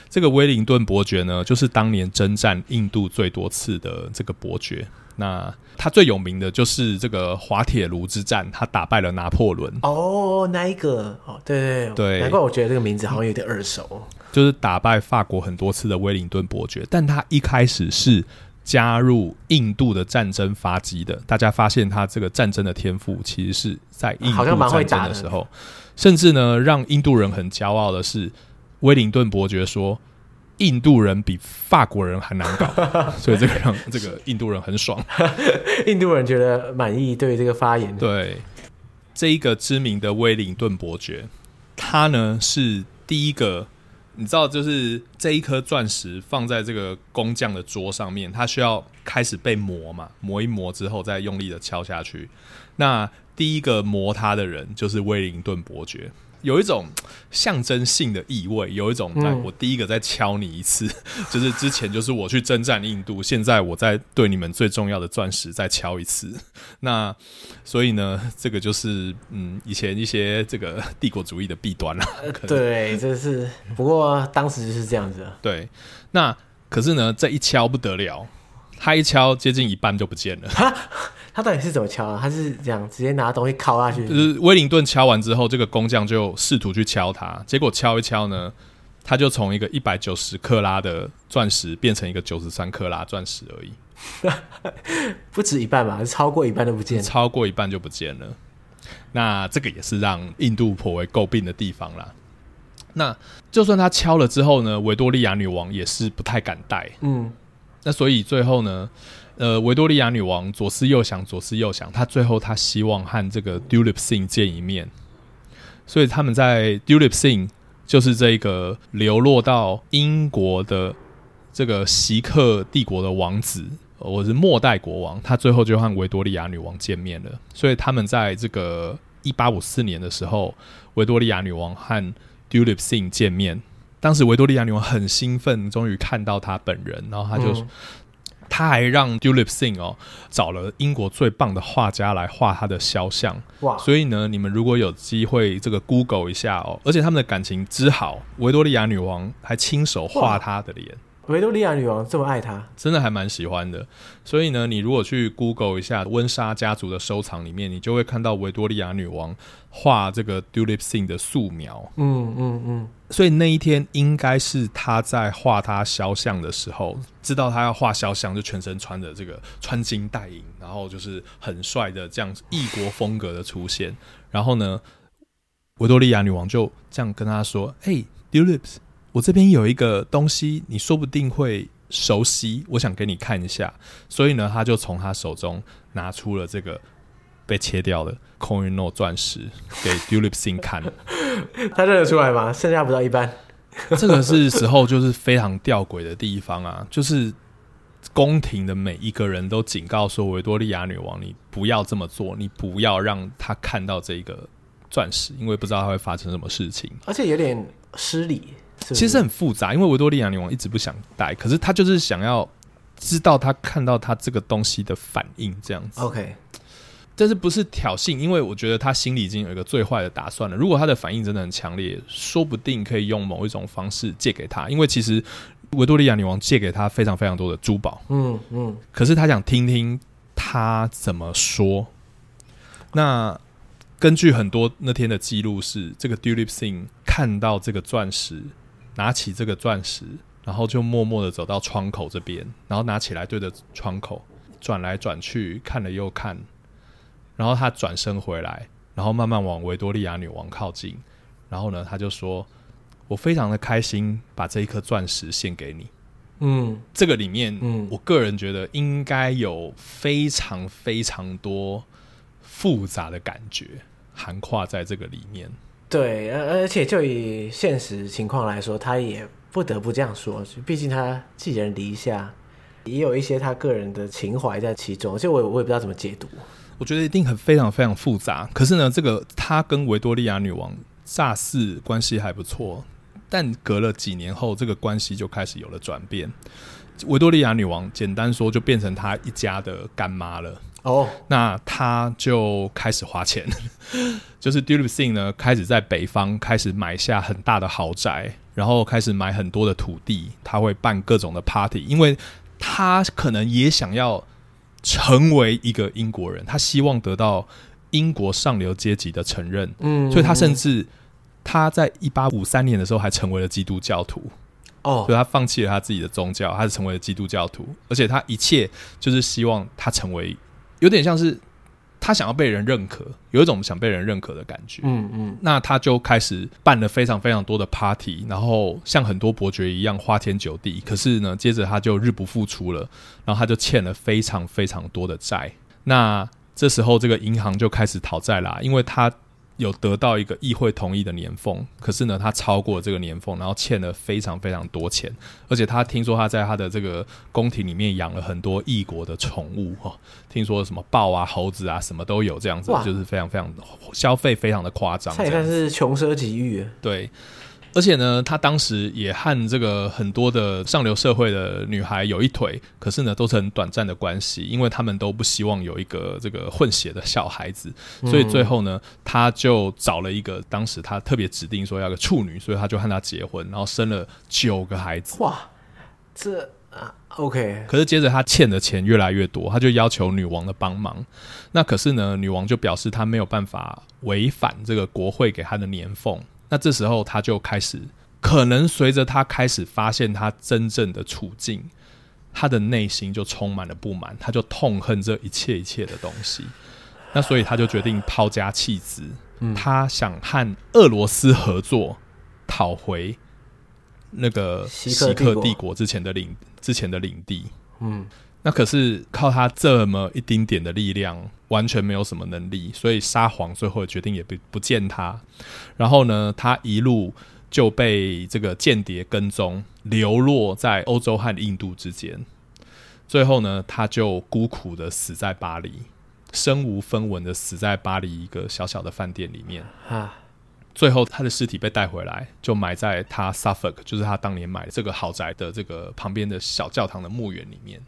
这个威灵顿伯爵呢，就是当年征战印度最多次的这个伯爵。那他最有名的就是这个滑铁卢之战，他打败了拿破仑。哦，那一个？哦，对对对，对，难怪我觉得这个名字好像有点耳熟。就是打败法国很多次的威灵顿伯爵，但他一开始是。加入印度的战争发迹的，大家发现他这个战争的天赋，其实是在印度战争的时候，甚至呢，让印度人很骄傲的是，威灵顿伯爵说，印度人比法国人还难搞，所以这个让这个印度人很爽，印度人觉得满意对这个发言。对，这一个知名的威灵顿伯爵，他呢是第一个。你知道，就是这一颗钻石放在这个工匠的桌上面，它需要开始被磨嘛，磨一磨之后再用力的敲下去。那第一个磨它的人就是威灵顿伯爵。有一种象征性的意味，有一种，来，我第一个再敲你一次，嗯，就是之前就是我去征战印度，现在我在对你们最重要的钻石再敲一次。那所以呢，这个就是嗯，以前一些这个帝国主义的弊端了。对，这是不过当时就是这样子。对，那可是呢，这一敲不得了，他一敲接近一半就不见了。他到底是怎么敲啊？他是这样直接拿东西敲下去？就是威灵顿敲完之后，这个工匠就试图去敲它，结果敲一敲呢，他就从一个一百九十克拉的钻石变成一个九十三克拉钻石而已，不止一半吧？超过一半都不见，超过一半就不见了。那这个也是让印度颇为诟病的地方啦。那就算他敲了之后呢，维多利亚女王也是不太敢戴。嗯，那所以最后呢，呃，维多利亚女王左思右想，左思右想，她最后她希望和这个 Dulip Singh 见一面。所以他们在 Dulip Singh 就是这个流落到英国的这个锡克帝国的王子，我是末代国王，他最后就和维多利亚女王见面了。所以他们在这个一八五四年的时候，维多利亚女王和 Dulip Singh 见面，当时维多利亚女王很兴奋，终于看到他本人，然后他就，他、嗯、还让 Dulip Singh 哦找了英国最棒的画家来画他的肖像。哇！所以呢，你们如果有机会这个 Google 一下哦，而且他们的感情之好，维多利亚女王还亲手画他的脸。维多利亚女王这么爱他，真的还蛮喜欢的。所以呢，你如果去 Google 一下温莎家族的收藏里面，你就会看到维多利亚女王画这个 Dulip Singh 的素描。嗯嗯嗯。所以那一天应该是他在画他肖像的时候，知道他要画肖像，就全身穿着这个穿金戴银，然后就是很帅的这样异国风格的出现。然后呢，维多利亚女王就这样跟他说：“嘿，Dulip。”我这边有一个东西，你说不定会熟悉，我想给你看一下。所以呢，他就从他手中拿出了这个被切掉的 Kohinoor 钻石给 dulipsing 看。他认得出来吗？剩下不到一半。这个是时候就是非常吊诡的地方啊，就是宫廷的每一个人都警告说，维多利亚女王，你不要这么做，你不要让她看到这个钻石，因为不知道他会发生什么事情，而且有点失礼。其实很复杂，因为维多利亚女王一直不想戴，可是她就是想要知道她看到她这个东西的反应，这样子。OK，但是不是挑衅？因为我觉得他心里已经有一个最坏的打算了。如果他的反应真的很强烈，说不定可以用某一种方式借给他。因为其实维多利亚女王借给他非常非常多的珠宝，嗯嗯。可是他想听听他怎么说。那根据很多那天的记录是，这个 Dulip Singh 看到这个钻石。拿起这个钻石，然后就默默的走到窗口这边，然后拿起来对着窗口转来转去，看了又看，然后他转身回来，然后慢慢往维多利亚女王靠近，然后呢，他就说：“我非常的开心，把这一颗钻石献给你。”嗯，这个里面，嗯，我个人觉得应该有非常非常多复杂的感觉涵跨在这个里面。对，而而且就以现实情况来说，他也不得不这样说，毕竟他寄人篱下，也有一些他个人的情怀在其中，而且我我也不知道怎么解读。我觉得一定很非常非常复杂。可是呢，这个他跟维多利亚女王乍似关系还不错，但隔了几年后，这个关系就开始有了转变。维多利亚女王简单说，就变成他一家的干妈了。哦，oh. 那他就开始花钱，就是 Dulip Singh 呢，开始在北方开始买下很大的豪宅，然后开始买很多的土地，他会办各种的 party，因为他可能也想要成为一个英国人，他希望得到英国上流阶级的承认，嗯，所以他甚至他在一八五三年的时候还成为了基督教徒，哦，所以他放弃了他自己的宗教，他是成为了基督教徒，而且他一切就是希望他成为。有点像是他想要被人认可，有一种想被人认可的感觉。嗯嗯，那他就开始办了非常非常多的 party，然后像很多伯爵一样花天酒地。可是呢，接着他就日不复出了，然后他就欠了非常非常多的债。那这时候，这个银行就开始讨债啦，因为他。有得到一个议会同意的年俸，可是呢，他超过了这个年俸，然后欠了非常非常多钱，而且他听说他在他的这个宫廷里面养了很多异国的宠物哈，听说什么豹啊、猴子啊，什么都有这样子，就是非常非常消费非常的夸张，这也算是穷奢极欲，对。而且呢，他当时也和这个很多的上流社会的女孩有一腿，可是呢，都是很短暂的关系，因为他们都不希望有一个这个混血的小孩子，所以最后呢，他就找了一个当时他特别指定说要个处女，所以他就和她结婚，然后生了九个孩子。哇，这啊。OK，可是接着他欠的钱越来越多，他就要求女王的帮忙。那可是呢，女王就表示她没有办法违反这个国会给她的年俸。那这时候他就开始，可能随着他开始发现他真正的处境，他的内心就充满了不满，他就痛恨这一切一切的东西。那所以他就决定抛家弃子，嗯、他想和俄罗斯合作，讨回那个西克帝国之前的领之前的领地。嗯，那可是靠他这么一丁点的力量，完全没有什么能力，所以沙皇最后决定也不不见他。然后呢，他一路就被这个间谍跟踪，流落在欧洲和印度之间。最后呢，他就孤苦的死在巴黎。身无分文的死在巴黎一个小小的饭店里面啊！最后他的尸体被带回来，就埋在他 Suffolk，就是他当年买这个豪宅的这个旁边的小教堂的墓园里面。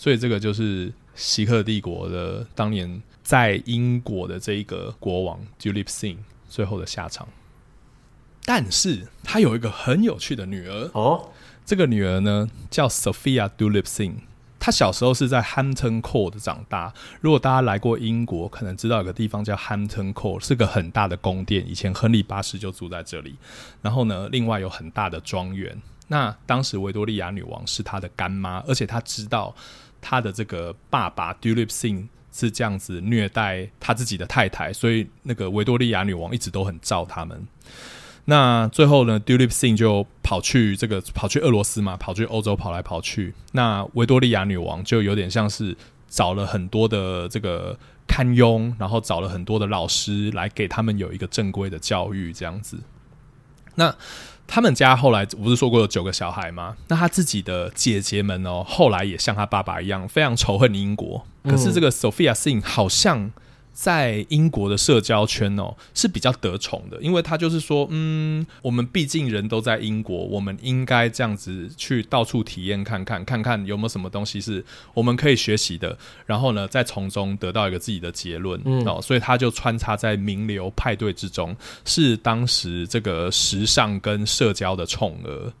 所以这个就是锡克帝国的当年在英国的这一个国王 Dulip Singh 最后的下场。但是他有一个很有趣的女儿哦，这个女儿呢叫 Sophia Dulip Singh。他小时候是在 Hampton Court 长大。如果大家来过英国，可能知道有个地方叫 Hampton Court，是个很大的宫殿。以前亨利八世就住在这里。然后呢，另外有很大的庄园。那当时维多利亚女王是她的干妈，而且她知道他的这个爸爸 Dulip Singh 是这样子虐待他自己的太太，所以那个维多利亚女王一直都很罩他们。那最后呢，Dulip Singh 就跑去这个跑去俄罗斯嘛，跑去欧洲跑来跑去。那维多利亚女王就有点像是找了很多的这个看佣，然后找了很多的老师来给他们有一个正规的教育，这样子。那他们家后来不是说过有九个小孩吗？那他自己的姐姐们哦，后来也像他爸爸一样非常仇恨英国。可是这个 Sophia Singh 好像。在英国的社交圈哦是比较得宠的，因为他就是说，嗯，我们毕竟人都在英国，我们应该这样子去到处体验看看，看看有没有什么东西是我们可以学习的，然后呢，再从中得到一个自己的结论，嗯，哦，所以他就穿插在名流派对之中，是当时这个时尚跟社交的宠儿。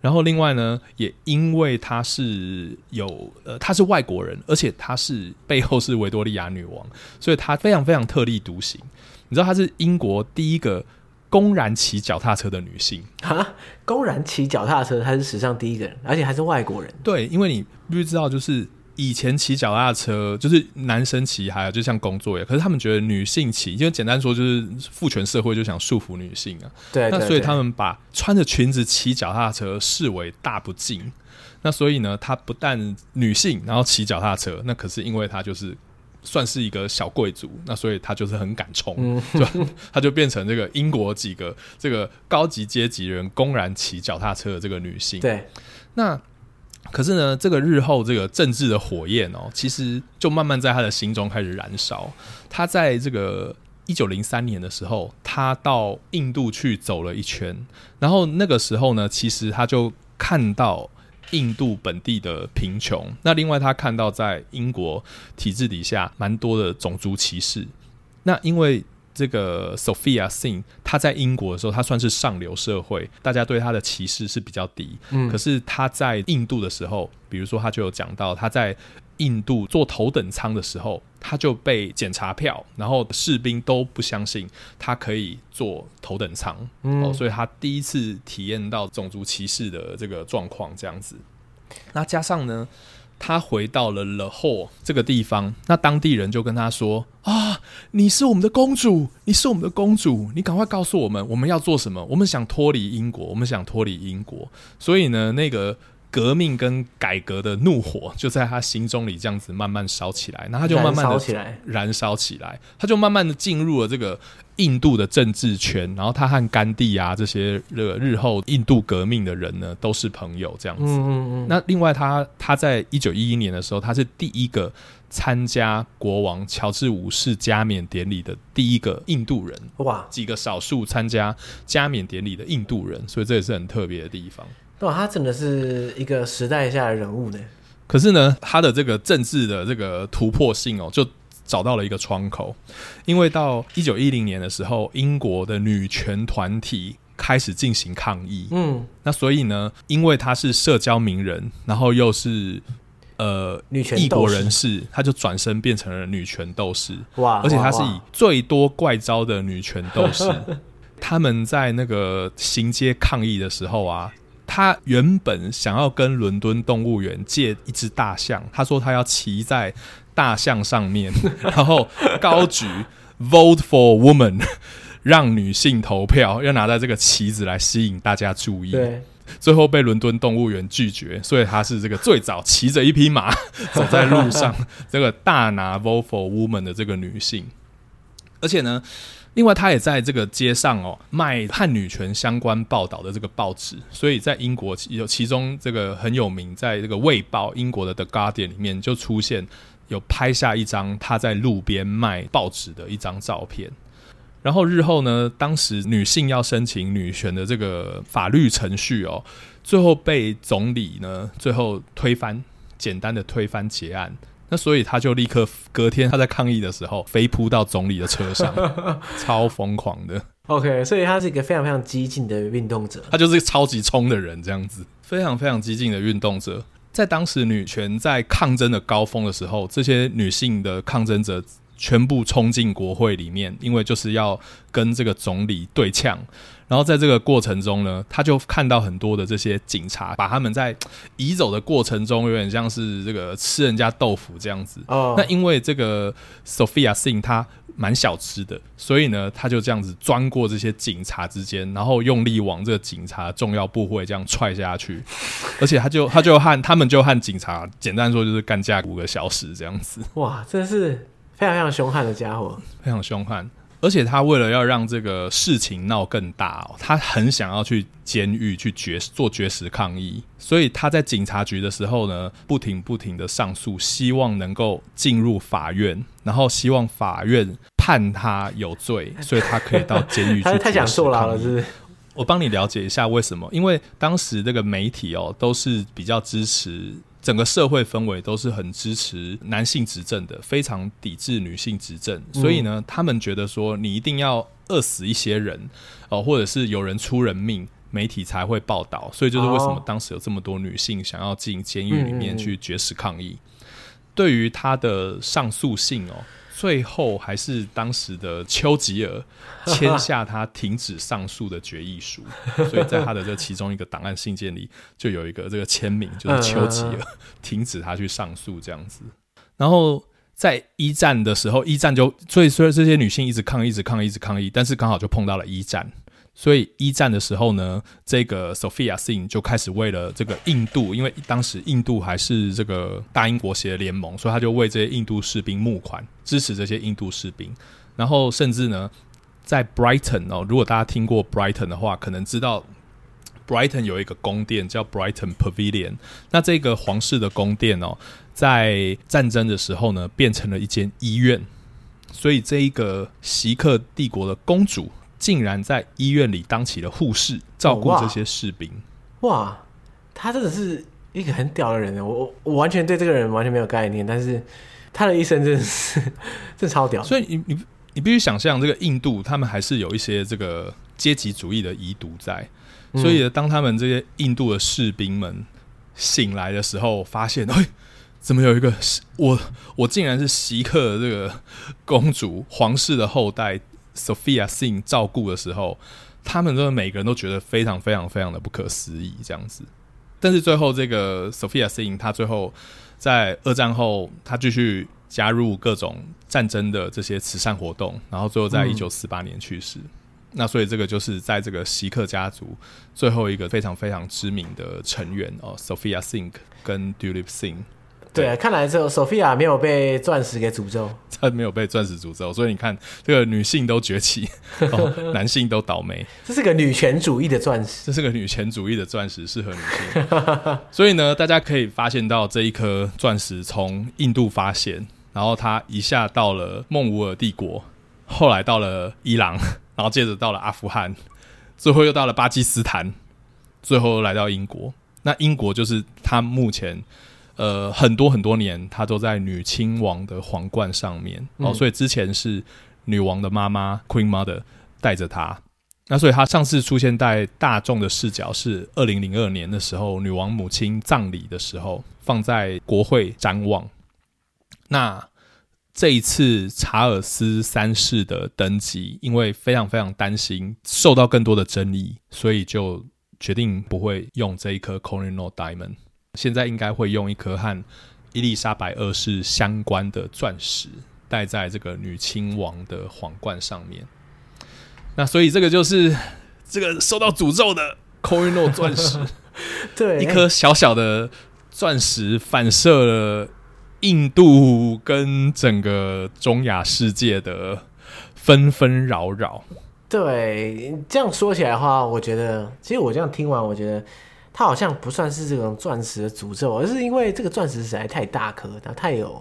然后另外呢，也因为他是有呃，他是外国人，而且他是背后是维多利亚女王，所以他非常非常特立独行。你知道他是英国第一个公然骑脚踏车的女性哈？公然骑脚踏车，她是史上第一个人，而且还是外国人。对，因为你必须知道，就是。以前骑脚踏车就是男生骑，还有就像工作一样。可是他们觉得女性骑，因为简单说就是父权社会就想束缚女性啊。对，那所以他们把穿着裙子骑脚踏车视为大不敬。那所以呢，她不但女性，然后骑脚踏车，那可是因为她就是算是一个小贵族，那所以她就是很敢冲，嗯、就她就变成这个英国几个这个高级阶级人公然骑脚踏车的这个女性。对，那。可是呢，这个日后这个政治的火焰哦，其实就慢慢在他的心中开始燃烧。他在这个一九零三年的时候，他到印度去走了一圈，然后那个时候呢，其实他就看到印度本地的贫穷。那另外他看到在英国体制底下蛮多的种族歧视。那因为这个 Sophia Singh，她在英国的时候，她算是上流社会，大家对她的歧视是比较低。嗯，可是她在印度的时候，比如说她就有讲到，她在印度坐头等舱的时候，她就被检查票，然后士兵都不相信她可以坐头等舱。嗯，哦，所以她第一次体验到种族歧视的这个状况，这样子。那加上呢，他回到了 Lahore 这个地方，那当地人就跟他说：“啊，你是我们的公主，你是我们的公主，你赶快告诉我们，我们要做什么？我们想脱离英国，我们想脱离英国。”所以呢，那个。革命跟改革的怒火就在他心中里这样子慢慢烧起来，那他就慢慢的燃烧起来，他就慢慢的进入了这个印度的政治圈，然后他和甘地啊这些日日后印度革命的人呢都是朋友这样子。嗯嗯嗯。那另外他他在一九一一年的时候，他是第一个参加国王乔治五世加冕典礼的第一个印度人。哇，几个少数参加加冕典礼的印度人，所以这也是很特别的地方。哇，他真的是一个时代下的人物呢。可是呢，他的这个政治的这个突破性哦，就找到了一个窗口。因为到一九一零年的时候，英国的女权团体开始进行抗议。嗯，那所以呢，因为他是社交名人，然后又是呃女权异国人士，他就转身变成了女权斗士。哇！而且他是以最多怪招的女权斗士。他们在那个行街抗议的时候啊，他原本想要跟伦敦动物园借一只大象，他说他要骑在大象上面，然后高举 Vote for Woman，让女性投票，要拿在这个旗子来吸引大家注意。对，最后被伦敦动物园拒绝，所以他是这个最早骑着一匹马 走在路上，这个大拿 Vote for Woman 的这个女性，而且呢。另外，他也在这个街上哦卖汉女权相关报道的这个报纸，所以在英国有其中这个很有名，在这个《卫报》英国的《The Guardian》里面就出现有拍下一张他在路边卖报纸的一张照片。然后日后呢，当时女性要申请女权的这个法律程序哦，最后被总理呢最后推翻，简单的推翻结案。那所以他就立刻隔天他在抗议的时候飞扑到总理的车上，超疯狂的。OK，所以他是一个非常非常激进的运动者，他就是一个超级冲的人，这样子非常非常激进的运动者。在当时女权在抗争的高峰的时候，这些女性的抗争者全部冲进国会里面，因为就是要跟这个总理对呛。然后在这个过程中呢，他就看到很多的这些警察把他们在 移走的过程中，有点像是这个吃人家豆腐这样子。哦。那因为这个 Sophia Singh 她蛮小吃的，所以呢，他就这样子钻过这些警察之间，然后用力往这个警察重要部位这样踹下去。而且他就他就和他们就和警察简单说就是干架五个小时这样子。哇，真是非常非常凶悍的家伙，非常凶悍。而且他为了要让这个事情闹更大哦，他很想要去监狱去绝做绝食抗议，所以他在警察局的时候呢，不停不停的上诉，希望能够进入法院，然后希望法院判他有罪，所以他可以到监狱去。他太想坐牢了，是不是？我帮你了解一下为什么？因为当时这个媒体哦，都是比较支持。整个社会氛围都是很支持男性执政的，非常抵制女性执政。所以呢，他们觉得说你一定要饿死一些人哦、呃，或者是有人出人命，媒体才会报道。所以就是为什么当时有这么多女性想要进监狱里面去绝食抗议。对于他的上诉信哦。最后还是当时的丘吉尔签下他停止上诉的决议书，所以在他的这其中一个档案信件里就有一个这个签名，就是丘吉尔停止他去上诉这样子。然后在一战的时候，一战就所以说这些女性一直抗议，一直抗议，一直抗议，但是刚好就碰到了一战。所以一战的时候呢，这个 Sophia Singh 就开始为了这个印度，因为当时印度还是这个大英国协联盟，所以他就为这些印度士兵募款，支持这些印度士兵。然后甚至呢，在 Brighton 哦，如果大家听过 Brighton 的话，可能知道 Brighton 有一个宫殿叫 Brighton Pavilion。那这个皇室的宫殿哦，在战争的时候呢，变成了一间医院。所以这一个锡克帝国的公主。竟然在医院里当起了护士，照顾这些士兵。哦。哇，他真的是一个很屌的人呢！我我完全对这个人完全没有概念，但是他的一生真的是，真超屌。所以你你你必须想象，这个印度他们还是有一些这个阶级主义的遗毒在。所以当他们这些印度的士兵们醒来的时候，发现，哎，怎么有一个我我竟然是锡克的这个公主皇室的后代。Sophia Singh 照顾的时候，他们都每个人都觉得非常非常非常的不可思议这样子。但是最后，这个 Sophia Singh 他最后在二战后，他继续加入各种战争的这些慈善活动，然后最后在一九四八年去世。嗯。那所以这个就是在这个锡克家族最后一个非常非常知名的成员哦，Sophia Singh 跟 Duleep Singh。对啊，看来之后，Sophia 没有被钻石给诅咒，她没有被钻石诅咒，所以你看，这个女性都崛起，哦、男性都倒霉。这是个女权主义的钻石，这是个女权主义的钻石，适合女性。所以呢，大家可以发现到这一颗钻石从印度发现，然后它一下到了孟武尔帝国，后来到了伊朗，然后接着到了阿富汗，最后又到了巴基斯坦，最后又来到英国。那英国就是它目前。呃，很多很多年，她都在女亲王的皇冠上面、嗯、哦，所以之前是女王的妈妈 Queen Mother 带着她，那所以她上次出现在大众的视角是二零零二年的时候，女王母亲葬礼的时候放在国会展望。那这一次查尔斯三世的登基，因为非常非常担心受到更多的争议，所以就决定不会用这一颗 Kohinoor Diamond。现在应该会用一颗和伊丽莎白二世相关的钻石戴在这个女亲王的皇冠上面。那所以这个就是这个受到诅咒的 Kohinoor 钻石，对，一颗小小的钻石反射了印度跟整个中亚世界的纷纷扰扰。对，这样说起来的话，我觉得其实我这样听完，我觉得它好像不算是这种钻石的诅咒，而是因为这个钻石实在太大颗，然后太有。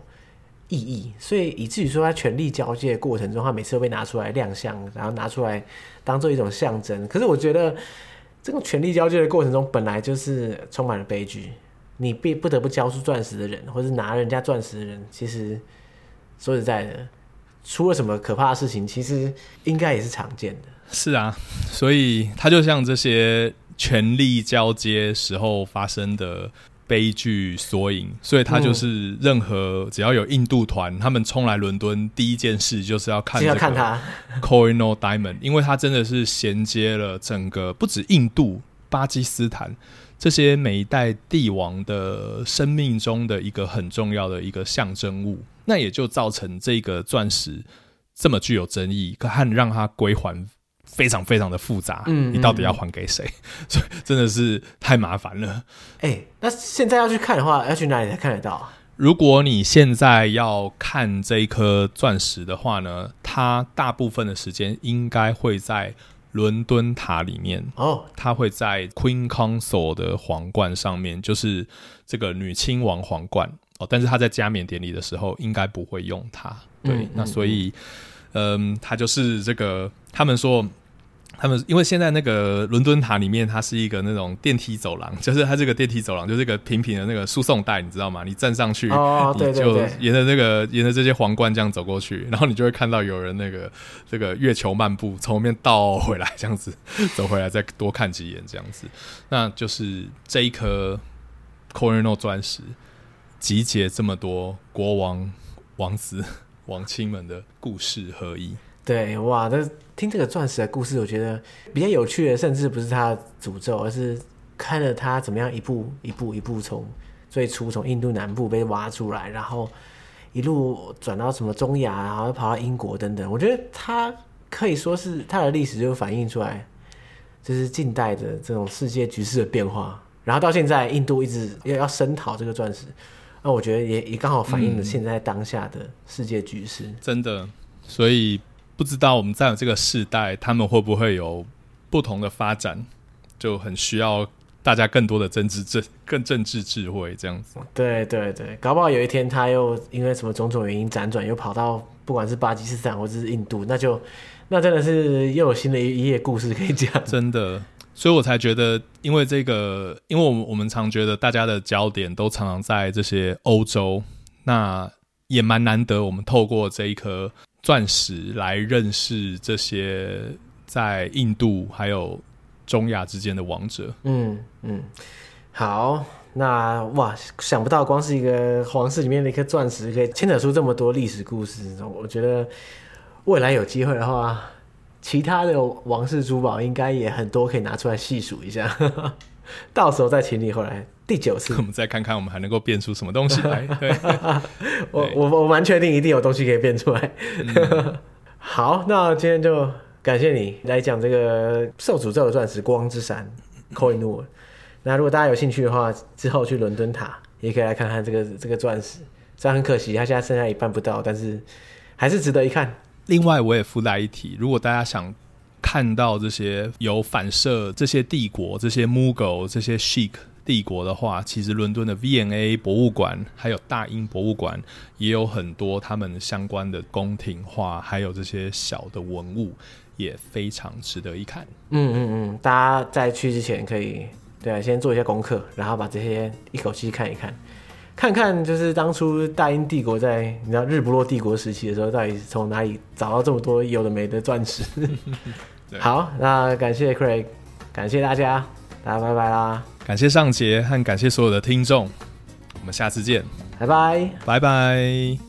意义，所以以至于说他权力交接的过程中，他每次都被拿出来亮相，然后拿出来当做一种象征。可是我觉得，这种权力交接的过程中本来就是充满了悲剧。你必不得不交出钻石的人，或是拿人家钻石的人，其实说实在的，出了什么可怕的事情，其实应该也是常见的。是啊，所以他就像这些权力交接时候发生的。悲剧缩影，所以他就是任何只要有印度团，他们冲来伦敦，第一件事就是要看看他 Kohinoor Diamond，因为它真的是衔接了整个不止印度、巴基斯坦这些每一代帝王的生命中的一个很重要的一个象征物，那也就造成这个钻石这么具有争议，可和让它归还。非常非常的复杂，嗯，你到底要还给谁？所以真的是太麻烦了。哎、欸，那现在要去看的话，要去哪里才看得到啊？如果你现在要看这一颗钻石的话呢，它大部分的时间应该会在伦敦塔里面哦，它会在 Queen Consort 的皇冠上面，就是这个女亲王皇冠哦。但是他在加冕典礼的时候应该不会用它。对，嗯嗯嗯，那所以，嗯，它就是这个，他们说。他们因为现在那个伦敦塔里面，它是一个那种电梯走廊，就是它这个电梯走廊就是一个平平的那个输送带，你知道吗？你站上去，哦、你就沿着那个沿着这些皇冠这样走过去，然后你就会看到有人那个这个月球漫步，从后面倒回来这样子走回来，再多看几眼这样子，那就是这一颗 Kohinoor 钻石集结这么多国王、王子、王亲们的故事合一。对，哇，这听这个钻石的故事，我觉得比较有趣的，甚至不是他的诅咒，而是看着他怎么样一步一步一步从最初从印度南部被挖出来，然后一路转到什么中亚，然后跑到英国等等。我觉得他可以说是他的历史就反映出来，就是近代的这种世界局势的变化。然后到现在，印度一直要要声讨这个钻石，那我觉得也也刚好反映了现在当下的世界局势。真的，所以。不知道我们在这个世代，他们会不会有不同的发展，就很需要大家更多的政治智、更政治智慧这样子。对对对，搞不好有一天他又因为什么种种原因辗转，又跑到不管是巴基斯坦或者是印度，那就那真的是又有新的一页故事可以讲。真的，所以我才觉得，因为这个，因为我们我们常觉得大家的焦点都常常在这些欧洲，那也蛮难得，我们透过这一颗。钻石来认识这些在印度还有中亚之间的王者。嗯嗯，好，那哇，想不到光是一个皇室里面的一颗钻石，可以牵扯出这么多历史故事。我觉得未来有机会的话，其他的王室珠宝应该也很多可以拿出来细数一下。到时候再请你回来。第九次，我们再看看我们还能够变出什么东西来。对，我我我蛮确定一定有东西可以变出来。嗯、好，那今天就感谢你来讲这个受诅咒的钻石——光之山 Kohinoor。那如果大家有兴趣的话，之后去伦敦塔也可以来看看这个这个钻石。虽然很可惜，它现在剩下一半不到，但是还是值得一看。另外，我也附带一提，如果大家想看到这些有反射这些帝国、这些 Mughal、这些 Sheik。帝国的话，其实伦敦的 V&A 博物馆还有大英博物馆也有很多他们相关的宫廷画，还有这些小的文物，也非常值得一看。嗯嗯嗯，大家在去之前可以对啊，先做一下功课，然后把这些一口气看一看，看看就是当初大英帝国在你知道日不落帝国时期的时候，到底从哪里找到这么多有的没的钻石。好，那感谢 Craig，感谢大家，大家拜拜啦！感谢上杰和感谢所有的听众，我们下次见，拜拜，拜拜。